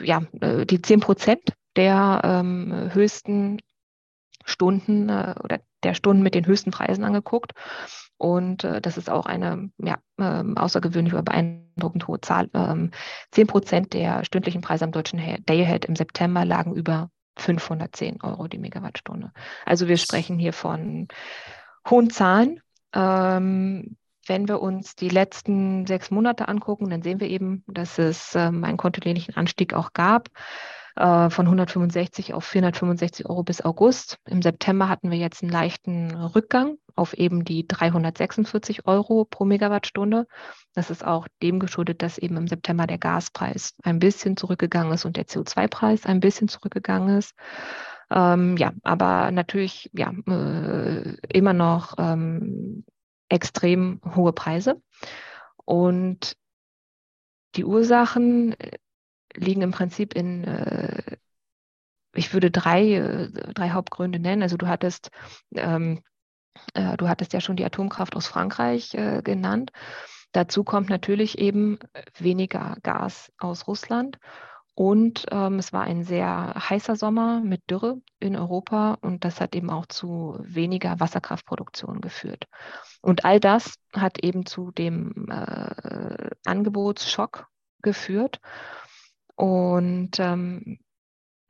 [SPEAKER 1] ja, äh, die 10 Prozent der ähm, höchsten Stunden äh, oder der Stunden mit den höchsten Preisen angeguckt. Und äh, das ist auch eine ja, äh, außergewöhnlich oder beeindruckend hohe Zahl. Ähm, 10 Prozent der stündlichen Preise am deutschen Dayhead im September lagen über 510 Euro die Megawattstunde. Also wir sprechen hier von hohen Zahlen. Ähm, wenn wir uns die letzten sechs Monate angucken, dann sehen wir eben, dass es ähm, einen kontinuierlichen Anstieg auch gab äh, von 165 auf 465 Euro bis August. Im September hatten wir jetzt einen leichten Rückgang auf eben die 346 Euro pro Megawattstunde. Das ist auch dem geschuldet, dass eben im September der Gaspreis ein bisschen zurückgegangen ist und der CO2-Preis ein bisschen zurückgegangen ist. Ähm, ja, aber natürlich ja, äh, immer noch ähm, extrem hohe Preise. Und die Ursachen liegen im Prinzip in, äh, ich würde drei, äh, drei Hauptgründe nennen. Also du hattest ähm, äh, du hattest ja schon die Atomkraft aus Frankreich äh, genannt. Dazu kommt natürlich eben weniger Gas aus Russland. Und ähm, es war ein sehr heißer Sommer mit Dürre in Europa und das hat eben auch zu weniger Wasserkraftproduktion geführt. Und all das hat eben zu dem äh, Angebotsschock geführt. Und ähm,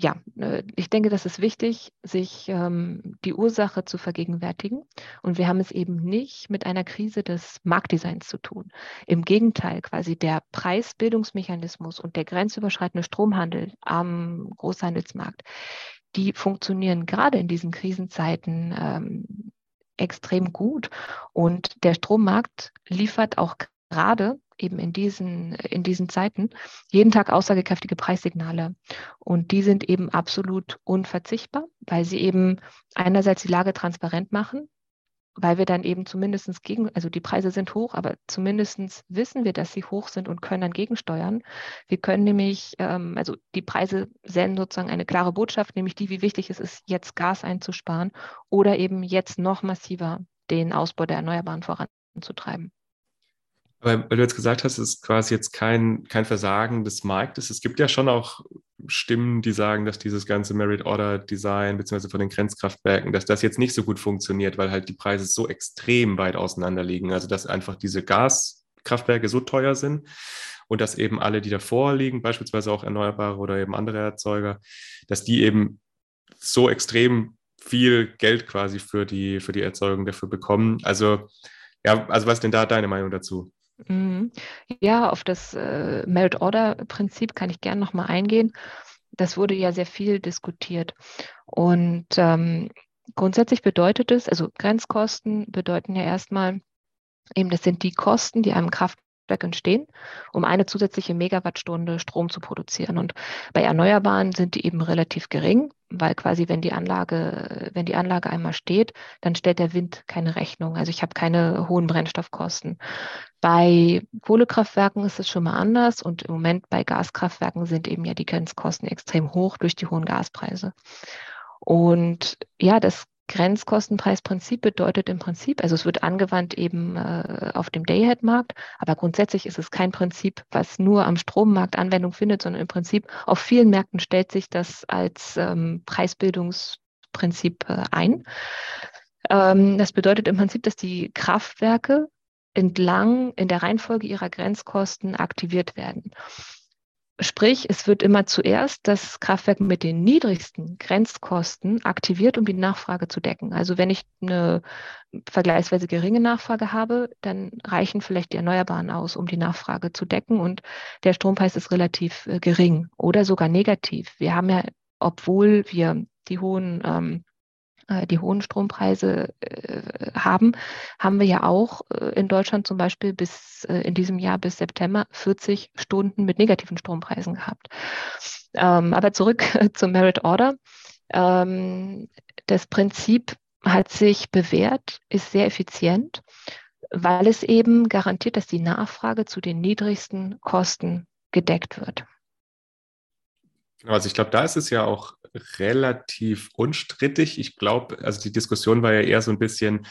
[SPEAKER 1] ja, äh, ich denke, das ist wichtig, sich ähm, die Ursache zu vergegenwärtigen. Und wir haben es eben nicht mit einer Krise des Marktdesigns zu tun. Im Gegenteil, quasi der Preisbildungsmechanismus und der grenzüberschreitende Stromhandel am Großhandelsmarkt, die funktionieren gerade in diesen Krisenzeiten ähm, extrem gut. Und der Strommarkt liefert auch gerade eben in diesen, in diesen Zeiten jeden Tag aussagekräftige Preissignale. Und die sind eben absolut unverzichtbar, weil sie eben einerseits die Lage transparent machen, weil wir dann eben zumindest gegen, also die Preise sind hoch, aber zumindest wissen wir, dass sie hoch sind und können dann gegensteuern. Wir können nämlich, ähm, also die Preise senden sozusagen eine klare Botschaft, nämlich die, wie wichtig es ist, jetzt Gas einzusparen oder eben jetzt noch massiver den Ausbau der Erneuerbaren voranzutreiben.
[SPEAKER 2] Weil, weil du jetzt gesagt hast, es ist quasi jetzt kein, kein Versagen des Marktes. Es gibt ja schon auch Stimmen, die sagen, dass dieses ganze Merit Order Design beziehungsweise von den Grenzkraftwerken, dass das jetzt nicht so gut funktioniert, weil halt die Preise so extrem weit auseinander liegen. Also dass einfach diese Gaskraftwerke so teuer sind und dass eben alle, die davor liegen, beispielsweise auch Erneuerbare oder eben andere Erzeuger, dass die eben so extrem viel Geld quasi für die, für die Erzeugung dafür bekommen. Also ja, also was ist denn da deine Meinung dazu?
[SPEAKER 1] Mhm. Ja, auf das äh, Merit-Order-Prinzip kann ich gerne nochmal eingehen. Das wurde ja sehr viel diskutiert. Und ähm, grundsätzlich bedeutet es, also Grenzkosten bedeuten ja erstmal, eben das sind die Kosten, die einem Kraft entstehen, um eine zusätzliche Megawattstunde Strom zu produzieren. Und bei Erneuerbaren sind die eben relativ gering, weil quasi, wenn die Anlage, wenn die Anlage einmal steht, dann stellt der Wind keine Rechnung. Also ich habe keine hohen Brennstoffkosten. Bei Kohlekraftwerken ist es schon mal anders und im Moment bei Gaskraftwerken sind eben ja die Grenzkosten extrem hoch durch die hohen Gaspreise. Und ja, das Grenzkostenpreisprinzip bedeutet im Prinzip, also es wird angewandt eben äh, auf dem Day-Ahead-Markt, aber grundsätzlich ist es kein Prinzip, was nur am Strommarkt Anwendung findet, sondern im Prinzip auf vielen Märkten stellt sich das als ähm, Preisbildungsprinzip äh, ein. Ähm, das bedeutet im Prinzip, dass die Kraftwerke entlang in der Reihenfolge ihrer Grenzkosten aktiviert werden. Sprich, es wird immer zuerst das Kraftwerk mit den niedrigsten Grenzkosten aktiviert, um die Nachfrage zu decken. Also wenn ich eine vergleichsweise geringe Nachfrage habe, dann reichen vielleicht die Erneuerbaren aus, um die Nachfrage zu decken und der Strompreis ist relativ äh, gering oder sogar negativ. Wir haben ja, obwohl wir die hohen ähm, äh, die hohen Strompreise äh, haben, haben wir ja auch äh, in Deutschland zum Beispiel bis äh, in diesem Jahr bis September 40 Stunden mit negativen Strompreisen gehabt. Ähm, aber zurück [laughs] zum Merit Order. Ähm, das Prinzip hat sich bewährt, ist sehr effizient, weil es eben garantiert, dass die Nachfrage zu den niedrigsten Kosten gedeckt wird.
[SPEAKER 2] Also ich glaube, da ist es ja auch relativ unstrittig. Ich glaube, also die Diskussion war ja eher so ein bisschen,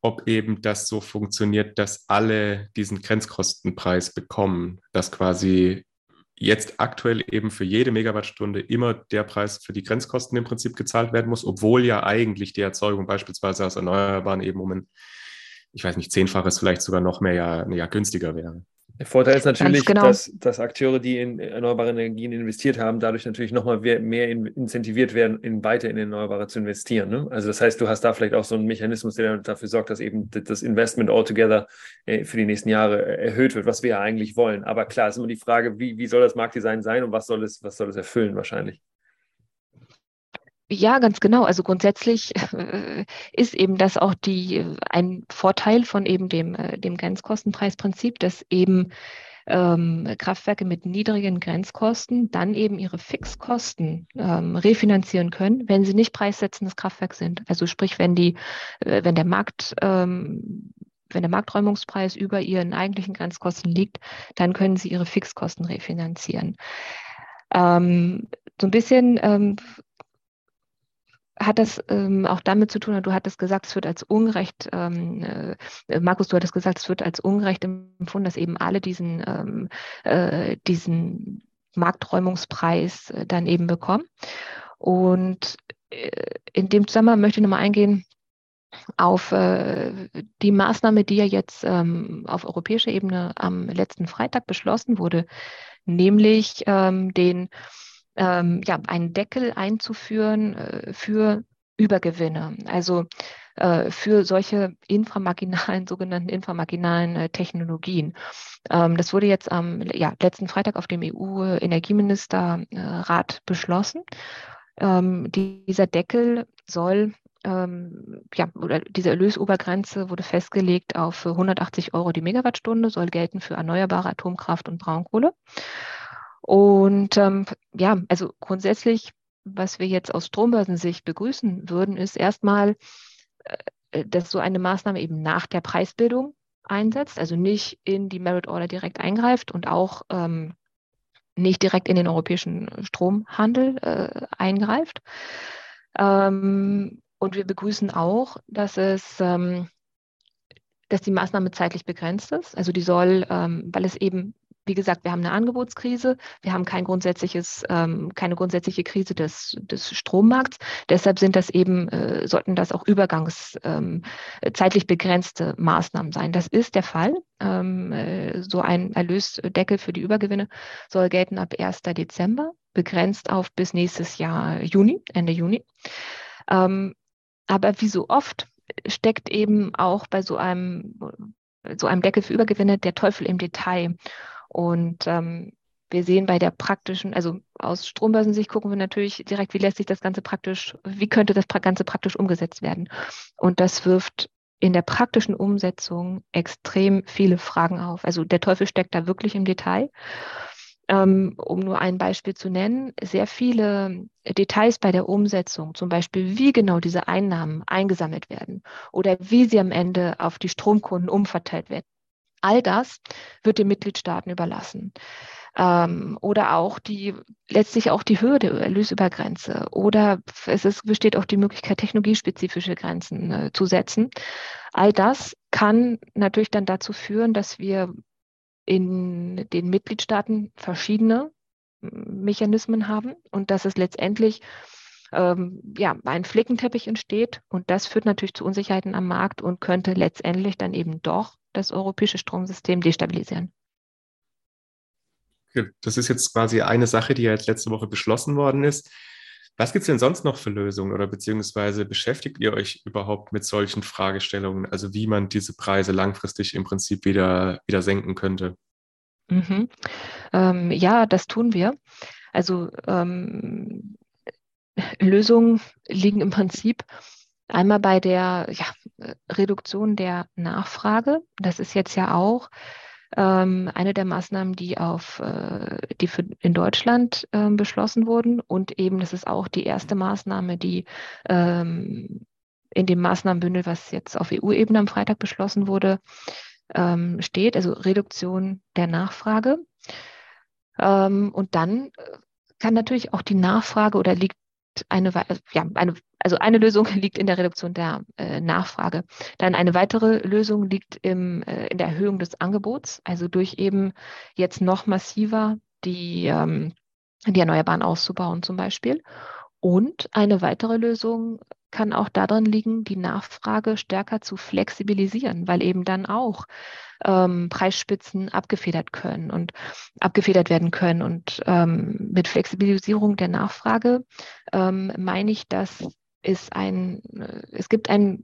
[SPEAKER 2] ob eben das so funktioniert, dass alle diesen Grenzkostenpreis bekommen, dass quasi jetzt aktuell eben für jede Megawattstunde immer der Preis für die Grenzkosten im Prinzip gezahlt werden muss, obwohl ja eigentlich die Erzeugung beispielsweise aus Erneuerbaren eben um ein, ich weiß nicht, zehnfaches, vielleicht sogar noch mehr ja, ja günstiger wäre.
[SPEAKER 3] Der Vorteil ist natürlich, genau. dass, dass Akteure, die in erneuerbare Energien investiert haben, dadurch natürlich nochmal mehr incentiviert werden, in weiter in Erneuerbare zu investieren. Ne? Also das heißt, du hast da vielleicht auch so einen Mechanismus, der dafür sorgt, dass eben das Investment altogether äh, für die nächsten Jahre äh, erhöht wird, was wir ja eigentlich wollen. Aber klar, ist immer die Frage, wie, wie soll das Marktdesign sein und was soll es, was soll es erfüllen wahrscheinlich?
[SPEAKER 1] Ja, ganz genau. Also grundsätzlich äh, ist eben das auch die, ein Vorteil von eben dem, äh, dem Grenzkostenpreisprinzip, dass eben ähm, Kraftwerke mit niedrigen Grenzkosten dann eben ihre Fixkosten ähm, refinanzieren können, wenn sie nicht preissetzendes Kraftwerk sind. Also sprich, wenn die, äh, wenn der Markt ähm, wenn der Markträumungspreis über ihren eigentlichen Grenzkosten liegt, dann können sie ihre Fixkosten refinanzieren. Ähm, so ein bisschen ähm, hat das ähm, auch damit zu tun, du hattest gesagt, es wird als ungerecht, ähm, äh, Markus, du hattest gesagt, es wird als ungerecht empfunden, dass eben alle diesen, ähm, äh, diesen Markträumungspreis äh, dann eben bekommen. Und äh, in dem Zusammenhang möchte ich nochmal eingehen auf äh, die Maßnahme, die ja jetzt ähm, auf europäischer Ebene am letzten Freitag beschlossen wurde, nämlich ähm, den ähm, ja, einen Deckel einzuführen äh, für Übergewinne. Also äh, für solche inframarginalen, [laughs] sogenannten inframarginalen äh, Technologien. Ähm, das wurde jetzt am ja, letzten Freitag auf dem EU-Energieministerrat beschlossen. Ähm, dieser Deckel soll ähm, ja, oder diese Erlösobergrenze wurde festgelegt auf 180 Euro die Megawattstunde, soll gelten für erneuerbare Atomkraft und Braunkohle. Und ähm, ja, also grundsätzlich, was wir jetzt aus Strombörsensicht begrüßen würden, ist erstmal, äh, dass so eine Maßnahme eben nach der Preisbildung einsetzt, also nicht in die Merit Order direkt eingreift und auch ähm, nicht direkt in den europäischen Stromhandel äh, eingreift. Ähm, und wir begrüßen auch, dass es ähm, dass die Maßnahme zeitlich begrenzt ist. Also die soll, ähm, weil es eben wie gesagt, wir haben eine Angebotskrise, wir haben kein grundsätzliches, ähm, keine grundsätzliche Krise des, des Strommarkts. Deshalb sind das eben, äh, sollten das auch übergangs ähm, begrenzte Maßnahmen sein. Das ist der Fall. Ähm, äh, so ein Erlösdeckel für die Übergewinne soll gelten ab 1. Dezember, begrenzt auf bis nächstes Jahr Juni, Ende Juni. Ähm, aber wie so oft steckt eben auch bei so einem so einem Deckel für Übergewinne der Teufel im Detail. Und ähm, wir sehen bei der praktischen, also aus Strombörsensicht gucken wir natürlich direkt, wie lässt sich das Ganze praktisch, wie könnte das Ganze praktisch umgesetzt werden. Und das wirft in der praktischen Umsetzung extrem viele Fragen auf. Also der Teufel steckt da wirklich im Detail. Ähm, um nur ein Beispiel zu nennen, sehr viele Details bei der Umsetzung, zum Beispiel wie genau diese Einnahmen eingesammelt werden oder wie sie am Ende auf die Stromkunden umverteilt werden, All das wird den Mitgliedstaaten überlassen. Ähm, oder auch die, letztlich auch die Höhe der Erlösübergrenze. Oder es ist, besteht auch die Möglichkeit, technologiespezifische Grenzen äh, zu setzen. All das kann natürlich dann dazu führen, dass wir in den Mitgliedstaaten verschiedene Mechanismen haben und dass es letztendlich ähm, ja, ein Flickenteppich entsteht. Und das führt natürlich zu Unsicherheiten am Markt und könnte letztendlich dann eben doch das europäische Stromsystem destabilisieren.
[SPEAKER 2] Das ist jetzt quasi eine Sache, die ja jetzt letzte Woche beschlossen worden ist. Was gibt es denn sonst noch für Lösungen oder beziehungsweise beschäftigt ihr euch überhaupt mit solchen Fragestellungen, also wie man diese Preise langfristig im Prinzip wieder, wieder senken könnte?
[SPEAKER 1] Mhm. Ähm, ja, das tun wir. Also ähm, Lösungen liegen im Prinzip einmal bei der ja, Reduktion der Nachfrage. Das ist jetzt ja auch ähm, eine der Maßnahmen, die auf äh, die für in Deutschland äh, beschlossen wurden. Und eben, das ist auch die erste Maßnahme, die ähm, in dem Maßnahmenbündel, was jetzt auf EU-Ebene am Freitag beschlossen wurde, ähm, steht, also Reduktion der Nachfrage. Ähm, und dann äh, kann natürlich auch die Nachfrage oder liegt eine, ja, eine, also eine Lösung [laughs] liegt in der Reduktion der äh, Nachfrage. Dann eine weitere Lösung liegt im, äh, in der Erhöhung des Angebots, also durch eben jetzt noch massiver die, ähm, die Erneuerbaren auszubauen zum Beispiel. Und eine weitere Lösung kann auch darin liegen, die Nachfrage stärker zu flexibilisieren, weil eben dann auch ähm, Preisspitzen abgefedert können und abgefedert werden können. Und ähm, mit Flexibilisierung der Nachfrage ähm, meine ich, dass es ein, äh, es gibt ein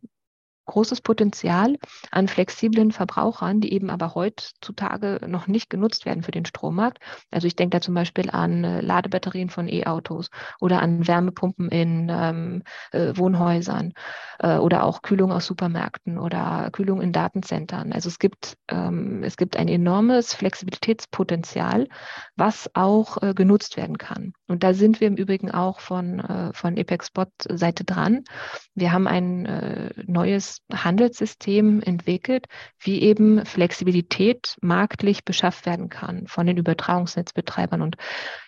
[SPEAKER 1] großes Potenzial an flexiblen Verbrauchern, die eben aber heutzutage noch nicht genutzt werden für den Strommarkt. Also ich denke da zum Beispiel an äh, Ladebatterien von E-Autos oder an Wärmepumpen in ähm, äh, Wohnhäusern äh, oder auch Kühlung aus Supermärkten oder Kühlung in Datencentern. Also es gibt, ähm, es gibt ein enormes Flexibilitätspotenzial, was auch äh, genutzt werden kann. Und da sind wir im Übrigen auch von, äh, von Apex Spot Seite dran. Wir haben ein äh, neues Handelssystem entwickelt, wie eben Flexibilität marktlich beschafft werden kann von den Übertragungsnetzbetreibern und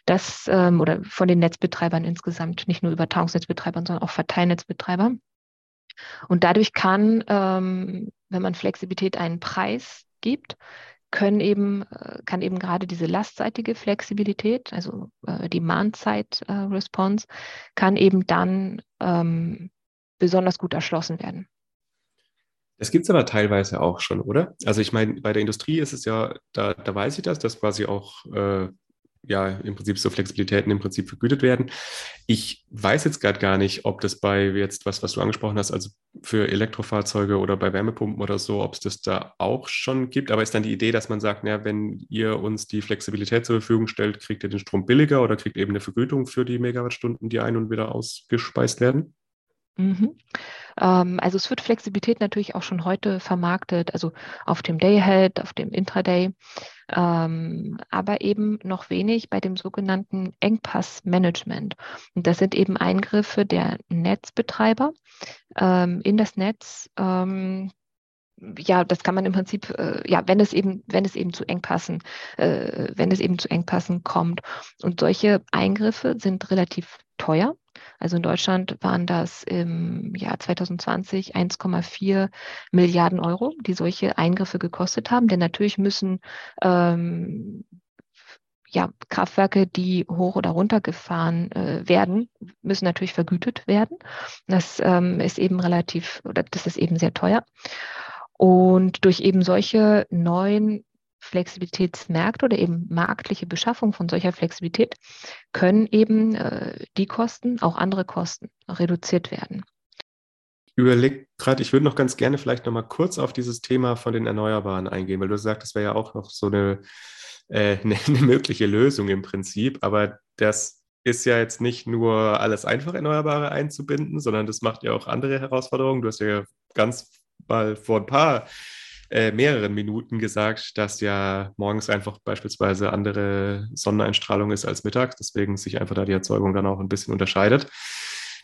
[SPEAKER 1] das ähm, oder von den Netzbetreibern insgesamt, nicht nur Übertragungsnetzbetreibern, sondern auch Verteilnetzbetreibern. Und dadurch kann, ähm, wenn man Flexibilität einen Preis gibt, können eben, äh, kann eben gerade diese lastseitige Flexibilität, also äh, Demand-Side-Response, äh, kann eben dann ähm, besonders gut erschlossen werden.
[SPEAKER 2] Das gibt es aber teilweise auch schon, oder? Also ich meine, bei der Industrie ist es ja, da, da weiß ich das, dass quasi auch äh, ja im Prinzip so Flexibilitäten im Prinzip vergütet werden. Ich weiß jetzt gerade gar nicht, ob das bei jetzt was, was du angesprochen hast, also für Elektrofahrzeuge oder bei Wärmepumpen oder so, ob es das da auch schon gibt. Aber ist dann die Idee, dass man sagt, ja, wenn ihr uns die Flexibilität zur Verfügung stellt, kriegt ihr den Strom billiger oder kriegt eben eine Vergütung für die Megawattstunden, die ein- und wieder ausgespeist werden?
[SPEAKER 1] Mhm. Ähm, also es wird Flexibilität natürlich auch schon heute vermarktet, also auf dem Day-Ahead, auf dem Intraday, ähm, aber eben noch wenig bei dem sogenannten Engpassmanagement. Und das sind eben Eingriffe der Netzbetreiber ähm, in das Netz. Ja, das kann man im Prinzip, äh, ja, wenn es eben, wenn es eben zu Engpassen, äh, wenn es eben zu Engpassen kommt. Und solche Eingriffe sind relativ teuer. Also in Deutschland waren das im Jahr 2020 1,4 Milliarden Euro, die solche Eingriffe gekostet haben. Denn natürlich müssen ähm, ja, Kraftwerke, die hoch oder runter gefahren äh, werden, müssen natürlich vergütet werden. Das ähm, ist eben relativ, oder das ist eben sehr teuer. Und durch eben solche neuen Flexibilitätsmärkte oder eben marktliche Beschaffung von solcher Flexibilität können eben äh, die Kosten, auch andere Kosten reduziert werden.
[SPEAKER 2] Ich überlege gerade, ich würde noch ganz gerne vielleicht noch mal kurz auf dieses Thema von den Erneuerbaren eingehen, weil du sagst, das wäre ja auch noch so eine, äh, [laughs] eine, eine mögliche Lösung im Prinzip, aber das ist ja jetzt nicht nur alles einfach Erneuerbare einzubinden, sondern das macht ja auch andere Herausforderungen. Du hast ja ganz mal vor ein paar äh, mehreren Minuten gesagt, dass ja morgens einfach beispielsweise andere Sonneneinstrahlung ist als mittags, deswegen sich einfach da die Erzeugung dann auch ein bisschen unterscheidet.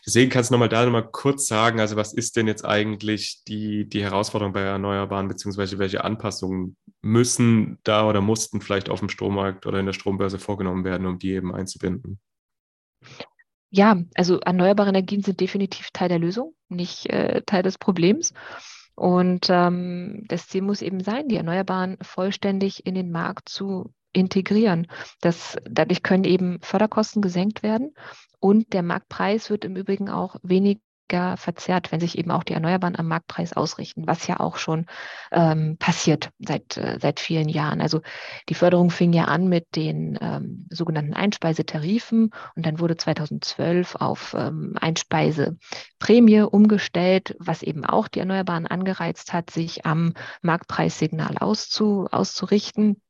[SPEAKER 2] Deswegen kannst du nochmal da nochmal kurz sagen, also was ist denn jetzt eigentlich die, die Herausforderung bei Erneuerbaren, beziehungsweise welche Anpassungen müssen da oder mussten vielleicht auf dem Strommarkt oder in der Strombörse vorgenommen werden, um die eben einzubinden?
[SPEAKER 1] Ja, also erneuerbare Energien sind definitiv Teil der Lösung, nicht äh, Teil des Problems. Und ähm, das Ziel muss eben sein, die Erneuerbaren vollständig in den Markt zu integrieren. Das, dadurch können eben Förderkosten gesenkt werden und der Marktpreis wird im Übrigen auch wenig verzerrt, wenn sich eben auch die Erneuerbaren am Marktpreis ausrichten, was ja auch schon ähm, passiert seit, äh, seit vielen Jahren. Also die Förderung fing ja an mit den ähm, sogenannten Einspeisetarifen und dann wurde 2012 auf ähm, Einspeiseprämie umgestellt, was eben auch die Erneuerbaren angereizt hat, sich am Marktpreissignal auszu, auszurichten.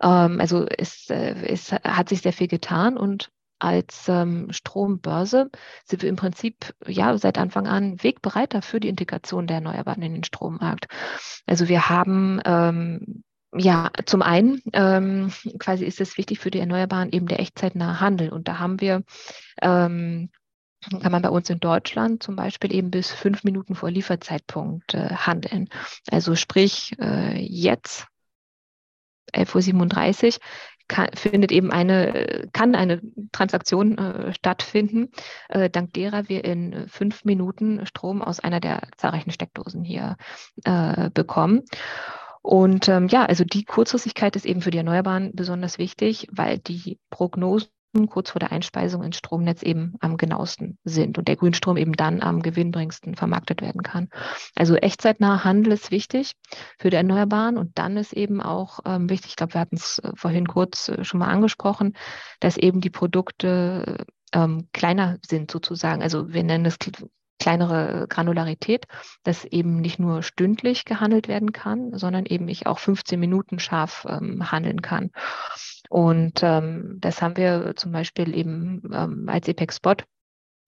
[SPEAKER 1] Ähm, also es, äh, es hat sich sehr viel getan und als ähm, Strombörse sind wir im Prinzip ja seit Anfang an Wegbereiter für die Integration der Erneuerbaren in den Strommarkt. Also wir haben ähm, ja, zum einen ähm, quasi ist es wichtig für die Erneuerbaren eben der echtzeitnahe Handel. Und da haben wir ähm, kann man bei uns in Deutschland zum Beispiel eben bis fünf Minuten vor Lieferzeitpunkt äh, handeln. Also sprich, äh, jetzt 11.37 Uhr kann, findet eben eine, kann eine Transaktion äh, stattfinden, äh, dank derer wir in fünf Minuten Strom aus einer der zahlreichen Steckdosen hier äh, bekommen. Und ähm, ja, also die Kurzfristigkeit ist eben für die Erneuerbaren besonders wichtig, weil die Prognosen kurz vor der Einspeisung ins Stromnetz eben am genauesten sind und der Grünstrom eben dann am gewinnbringendsten vermarktet werden kann. Also echtzeitnaher Handel ist wichtig für die Erneuerbaren und dann ist eben auch ähm, wichtig, ich glaube, wir hatten es äh, vorhin kurz äh, schon mal angesprochen, dass eben die Produkte ähm, kleiner sind sozusagen. Also wir nennen es kleinere Granularität, dass eben nicht nur stündlich gehandelt werden kann, sondern eben ich auch 15 Minuten scharf ähm, handeln kann. Und ähm, das haben wir zum Beispiel eben ähm, als EPEX Spot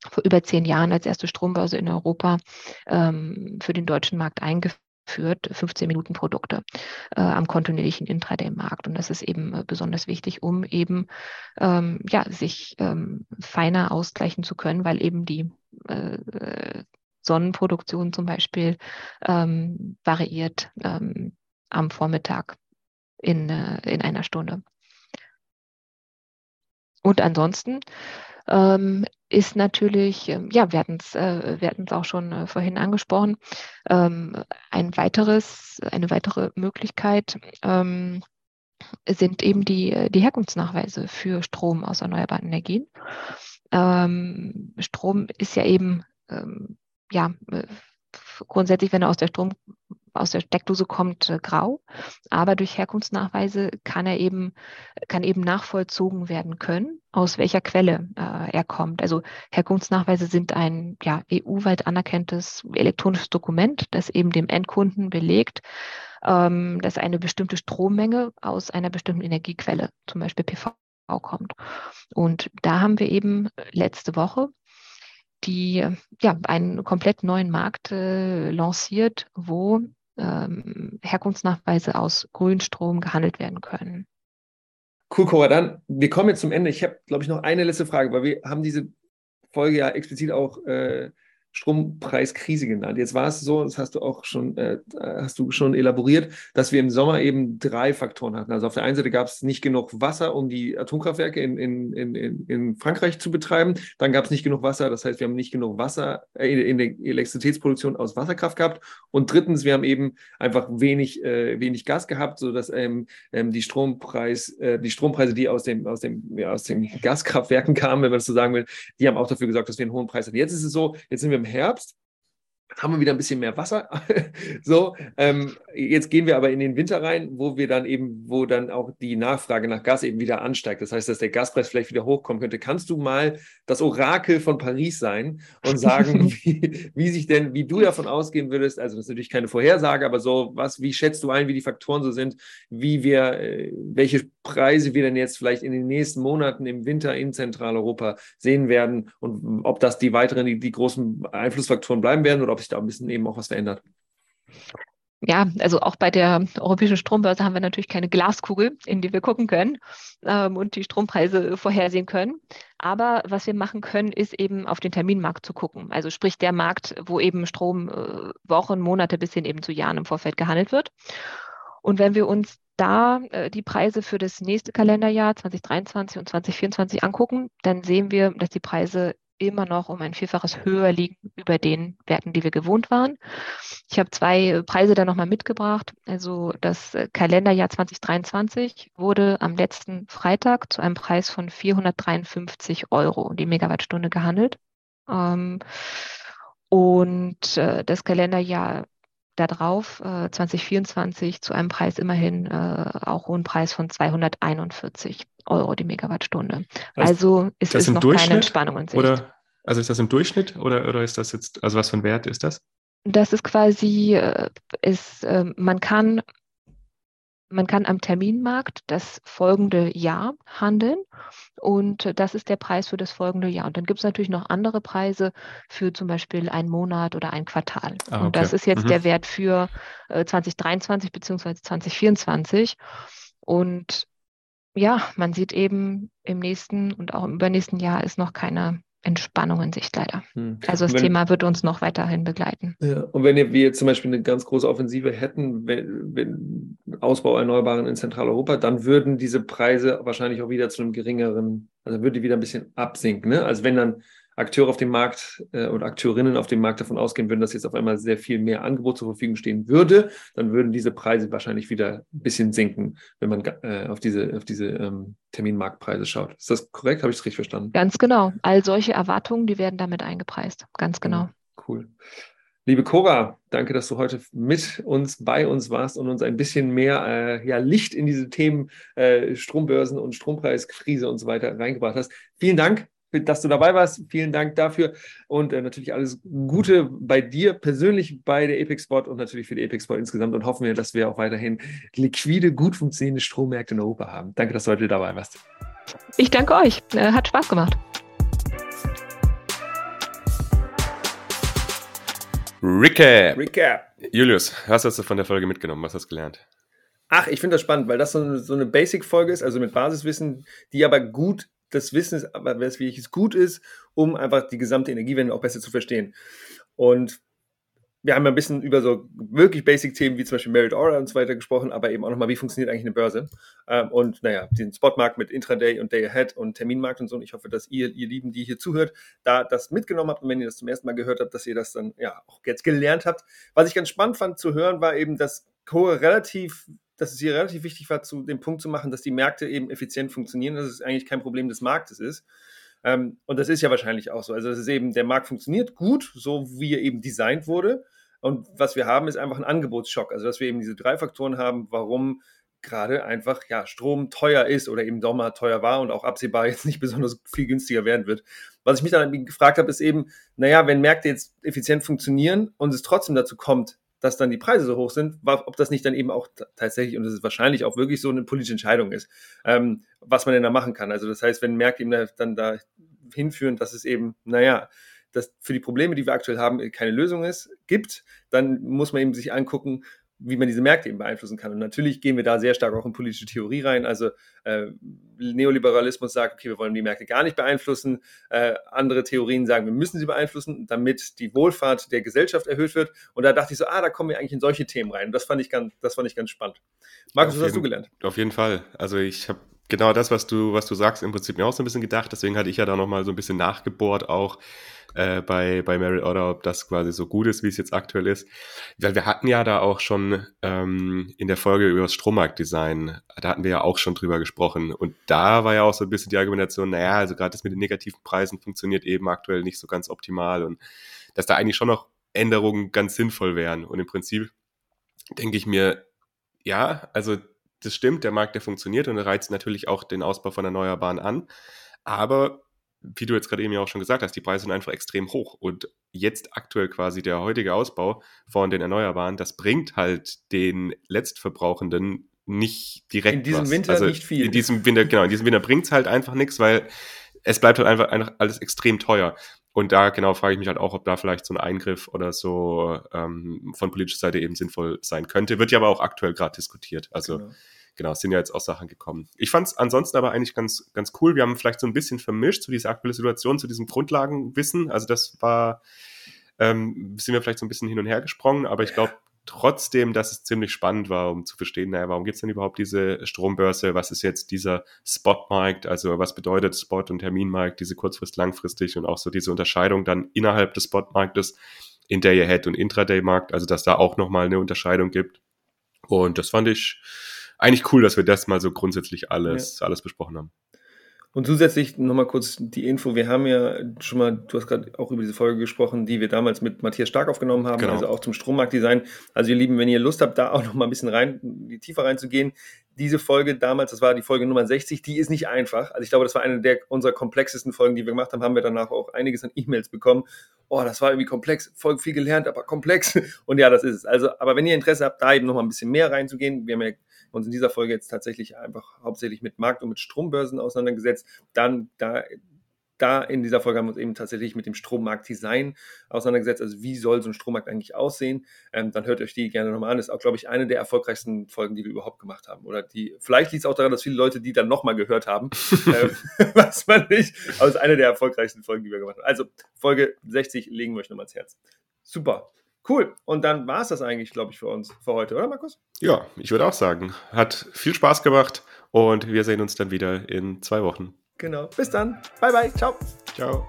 [SPEAKER 1] vor über zehn Jahren als erste Strombörse in Europa ähm, für den deutschen Markt eingeführt führt 15 Minuten Produkte äh, am kontinuierlichen Intraday-Markt. Und das ist eben äh, besonders wichtig, um eben ähm, ja, sich ähm, feiner ausgleichen zu können, weil eben die äh, Sonnenproduktion zum Beispiel ähm, variiert ähm, am Vormittag in, äh, in einer Stunde. Und ansonsten ähm, ist natürlich, ähm, ja, wir hatten es äh, auch schon äh, vorhin angesprochen, ähm, ein weiteres, eine weitere Möglichkeit ähm, sind eben die, die Herkunftsnachweise für Strom aus erneuerbaren Energien. Ähm, Strom ist ja eben, ähm, ja, äh, grundsätzlich, wenn er aus der Strom aus der Steckdose kommt, äh, grau. Aber durch Herkunftsnachweise kann er eben, kann eben nachvollzogen werden können, aus welcher Quelle äh, er kommt. Also Herkunftsnachweise sind ein ja, EU-weit anerkanntes elektronisches Dokument, das eben dem Endkunden belegt, ähm, dass eine bestimmte Strommenge aus einer bestimmten Energiequelle, zum Beispiel PV, kommt. Und da haben wir eben letzte Woche die ja einen komplett neuen Markt äh, lanciert, wo ähm, Herkunftsnachweise aus Grünstrom gehandelt werden können.
[SPEAKER 3] Cool, Cora. Dann, wir kommen jetzt zum Ende. Ich habe, glaube ich, noch eine letzte Frage, weil wir haben diese Folge ja explizit auch äh, Strompreiskrise genannt. Jetzt war es so, das hast du auch schon, äh, hast du schon elaboriert, dass wir im Sommer eben drei Faktoren hatten. Also auf der einen Seite gab es nicht genug Wasser, um die Atomkraftwerke in, in, in, in Frankreich zu betreiben. Dann gab es nicht genug Wasser, das heißt, wir haben nicht genug Wasser äh, in, der Elektrizitätsproduktion aus Wasserkraft gehabt. Und drittens, wir haben eben einfach wenig, äh, wenig Gas gehabt, sodass ähm, ähm, die Strompreis, äh, die Strompreise, die aus dem, aus dem, ja, aus den Gaskraftwerken kamen, wenn man das so sagen will, die haben auch dafür gesorgt, dass wir einen hohen Preis hatten. Jetzt ist es so, jetzt sind wir im Herbst haben wir wieder ein bisschen mehr Wasser. [laughs] so, ähm, jetzt gehen wir aber in den Winter rein, wo wir dann eben, wo dann auch die Nachfrage nach Gas eben wieder ansteigt. Das heißt, dass der Gaspreis vielleicht wieder hochkommen könnte. Kannst du mal das Orakel von Paris sein und sagen, [laughs] wie, wie sich denn, wie du davon ausgehen würdest? Also, das ist natürlich keine Vorhersage, aber so, was, wie schätzt du ein, wie die Faktoren so sind, wie wir, äh, welche Preise wir denn jetzt vielleicht in den nächsten Monaten im Winter in Zentraleuropa sehen werden und ob das die weiteren, die, die großen Einflussfaktoren bleiben werden oder ob sich da ein bisschen eben auch was verändert.
[SPEAKER 1] Ja, also auch bei der europäischen Strombörse haben wir natürlich keine Glaskugel, in die wir gucken können ähm, und die Strompreise vorhersehen können. Aber was wir machen können, ist eben auf den Terminmarkt zu gucken. Also sprich der Markt, wo eben Strom äh, Wochen, Monate bis hin eben zu Jahren im Vorfeld gehandelt wird. Und wenn wir uns da äh, die Preise für das nächste Kalenderjahr 2023 und 2024 angucken, dann sehen wir, dass die Preise immer noch um ein Vielfaches höher liegen über den Werten, die wir gewohnt waren. Ich habe zwei Preise da nochmal mitgebracht. Also das äh, Kalenderjahr 2023 wurde am letzten Freitag zu einem Preis von 453 Euro die Megawattstunde gehandelt. Ähm, und äh, das Kalenderjahr darauf, äh, 2024, zu einem Preis immerhin äh, auch hohen Preis von 241 Euro die Megawattstunde. Also, also ist es noch keine Entspannung in Sicht.
[SPEAKER 2] Oder, also ist das im Durchschnitt oder, oder ist das jetzt, also was für ein Wert ist das?
[SPEAKER 1] Das ist quasi, äh, ist, äh, man kann man kann am Terminmarkt das folgende Jahr handeln und das ist der Preis für das folgende Jahr. Und dann gibt es natürlich noch andere Preise für zum Beispiel einen Monat oder ein Quartal. Ah, okay. Und das ist jetzt mhm. der Wert für 2023 bzw. 2024. Und ja, man sieht eben im nächsten und auch im übernächsten Jahr ist noch keine Entspannung in Sicht leider. Hm. Also das wenn, Thema wird uns noch weiterhin begleiten.
[SPEAKER 3] Ja, und wenn wir jetzt zum Beispiel eine ganz große Offensive hätten, wenn, wenn Ausbau Erneuerbaren in Zentraleuropa, dann würden diese Preise wahrscheinlich auch wieder zu einem geringeren, also würde die wieder ein bisschen absinken. Ne? Also wenn dann Akteure auf dem Markt äh, oder Akteurinnen auf dem Markt davon ausgehen würden, dass jetzt auf einmal sehr viel mehr Angebot zur Verfügung stehen würde, dann würden diese Preise wahrscheinlich wieder ein bisschen sinken, wenn man äh, auf diese, auf diese ähm, Terminmarktpreise schaut. Ist das korrekt? Habe ich es richtig verstanden?
[SPEAKER 1] Ganz genau. All solche Erwartungen, die werden damit eingepreist. Ganz genau.
[SPEAKER 3] Cool. Liebe Cora, danke, dass du heute mit uns, bei uns warst und uns ein bisschen mehr äh, ja, Licht in diese Themen äh, Strombörsen und Strompreiskrise und so weiter reingebracht hast. Vielen Dank dass du dabei warst. Vielen Dank dafür und äh, natürlich alles Gute bei dir persönlich bei der Epic Spot und natürlich für die Epic Spot insgesamt und hoffen wir, dass wir auch weiterhin liquide, gut funktionierende Strommärkte in Europa haben. Danke, dass du heute dabei warst.
[SPEAKER 1] Ich danke euch. Äh, hat Spaß gemacht.
[SPEAKER 2] Recap. Recap. Julius, was hast du von der Folge mitgenommen? Was hast du gelernt?
[SPEAKER 3] Ach, ich finde das spannend, weil das so eine, so eine Basic-Folge ist, also mit Basiswissen, die aber gut das Wissen ist, aber welches gut ist, um einfach die gesamte Energiewende auch besser zu verstehen. Und wir haben ein bisschen über so wirklich Basic-Themen wie zum Beispiel Merit Order und so weiter gesprochen, aber eben auch nochmal, wie funktioniert eigentlich eine Börse? Ähm, und naja, den Spotmarkt mit Intraday und Day Ahead und Terminmarkt und so. Und ich hoffe, dass ihr, ihr Lieben, die hier zuhört, da das mitgenommen habt. Und wenn ihr das zum ersten Mal gehört habt, dass ihr das dann ja auch jetzt gelernt habt. Was ich ganz spannend fand zu hören, war eben, dass Core relativ dass es hier relativ wichtig war, zu dem Punkt zu machen, dass die Märkte eben effizient funktionieren, dass es eigentlich kein Problem des Marktes ist. Ähm, und das ist ja wahrscheinlich auch so. Also, das ist eben, der Markt funktioniert gut, so wie er eben designt wurde. Und was wir haben, ist einfach ein Angebotsschock. Also, dass wir eben diese drei Faktoren haben, warum gerade einfach ja, Strom teuer ist oder eben mal teuer war und auch absehbar [laughs] jetzt nicht besonders viel günstiger werden wird. Was ich mich dann gefragt habe, ist eben, naja, wenn Märkte jetzt effizient funktionieren und es trotzdem dazu kommt, dass dann die Preise so hoch sind, ob das nicht dann eben auch tatsächlich, und das ist wahrscheinlich auch wirklich so eine politische Entscheidung ist, ähm, was man denn da machen kann. Also das heißt, wenn Märkte eben dann da hinführen, dass es eben, naja, dass für die Probleme, die wir aktuell haben, keine Lösung ist, gibt, dann muss man eben sich angucken, wie man diese Märkte eben beeinflussen kann. Und natürlich gehen wir da sehr stark auch in politische Theorie rein. Also äh, Neoliberalismus sagt, okay, wir wollen die Märkte gar nicht beeinflussen. Äh, andere Theorien sagen, wir müssen sie beeinflussen, damit die Wohlfahrt der Gesellschaft erhöht wird. Und da dachte ich so, ah, da kommen wir eigentlich in solche Themen rein. Und das fand ich ganz, das fand ich ganz spannend. Markus, was hast du gelernt?
[SPEAKER 2] Auf jeden Fall. Also ich habe genau das, was du, was du sagst, im Prinzip mir auch so ein bisschen gedacht. Deswegen hatte ich ja da nochmal so ein bisschen nachgebohrt auch äh, bei, bei Merit Order, ob das quasi so gut ist, wie es jetzt aktuell ist. Weil wir hatten ja da auch schon ähm, in der Folge über das Strommarktdesign, da hatten wir ja auch schon drüber gesprochen. Und da war ja auch so ein bisschen die Argumentation, naja, also gerade das mit den negativen Preisen funktioniert eben aktuell nicht so ganz optimal und dass da eigentlich schon noch Änderungen ganz sinnvoll wären. Und im Prinzip denke ich mir, ja, also das stimmt, der Markt, der funktioniert und er reizt natürlich auch den Ausbau von Erneuerbaren an. Aber wie du jetzt gerade eben ja auch schon gesagt hast, die Preise sind einfach extrem hoch. Und jetzt aktuell quasi der heutige Ausbau von den Erneuerbaren, das bringt halt den Letztverbrauchenden nicht direkt.
[SPEAKER 3] In diesem
[SPEAKER 2] was.
[SPEAKER 3] Winter also nicht viel.
[SPEAKER 2] In diesem Winter, genau, in diesem Winter bringt es halt einfach nichts, weil es bleibt halt einfach, einfach alles extrem teuer. Und da genau frage ich mich halt auch, ob da vielleicht so ein Eingriff oder so ähm, von politischer Seite eben sinnvoll sein könnte. Wird ja aber auch aktuell gerade diskutiert. Also genau genau, es sind ja jetzt auch Sachen gekommen. Ich fand es ansonsten aber eigentlich ganz, ganz cool. Wir haben vielleicht so ein bisschen vermischt zu dieser aktuellen Situation, zu diesem Grundlagenwissen. Also das war, ähm, sind wir vielleicht so ein bisschen hin und her gesprungen, aber ich [laughs] glaube, trotzdem, dass es ziemlich spannend war, um zu verstehen, naja, warum gibt es denn überhaupt diese Strombörse? Was ist jetzt dieser Spotmarkt? Also was bedeutet Spot- und Terminmarkt, diese kurzfrist, langfristig und auch so diese Unterscheidung dann innerhalb des Spotmarktes in Day-Ahead und Intraday-Markt, also dass da auch nochmal eine Unterscheidung gibt. Und das fand ich eigentlich cool, dass wir das mal so grundsätzlich alles, ja. alles besprochen haben.
[SPEAKER 3] Und zusätzlich nochmal kurz die Info, wir haben ja schon mal, du hast gerade auch über diese Folge gesprochen, die wir damals mit Matthias Stark aufgenommen haben, genau. also auch zum Strommarktdesign. Also ihr Lieben, wenn ihr Lust habt, da auch nochmal ein bisschen rein, tiefer reinzugehen, diese Folge damals, das war die Folge Nummer 60, die ist nicht einfach. Also ich glaube, das war eine der unserer komplexesten Folgen, die wir gemacht haben, haben wir danach auch einiges an E-Mails bekommen. Oh, das war irgendwie komplex, voll viel gelernt, aber komplex. [laughs] Und ja, das ist es. Also, aber wenn ihr Interesse habt, da eben nochmal ein bisschen mehr reinzugehen, wir haben ja uns in dieser Folge jetzt tatsächlich einfach hauptsächlich mit Markt- und mit Strombörsen auseinandergesetzt. Dann da da in dieser Folge haben wir uns eben tatsächlich mit dem Strommarktdesign auseinandergesetzt. Also wie soll so ein Strommarkt eigentlich aussehen? Ähm, dann hört euch die gerne nochmal an. Das ist auch, glaube ich, eine der erfolgreichsten Folgen, die wir überhaupt gemacht haben. Oder die, vielleicht liegt es auch daran, dass viele Leute die dann nochmal gehört haben. [laughs] ähm, [laughs] was man nicht. Aber es ist eine der erfolgreichsten Folgen, die wir gemacht haben. Also Folge 60 legen wir euch nochmal ans Herz. Super. Cool. Und dann war es das eigentlich, glaube ich, für uns für heute, oder Markus?
[SPEAKER 2] Ja, ich würde auch sagen. Hat viel Spaß gemacht und wir sehen uns dann wieder in zwei Wochen.
[SPEAKER 3] Genau. Bis dann. Bye, bye. Ciao.
[SPEAKER 2] Ciao.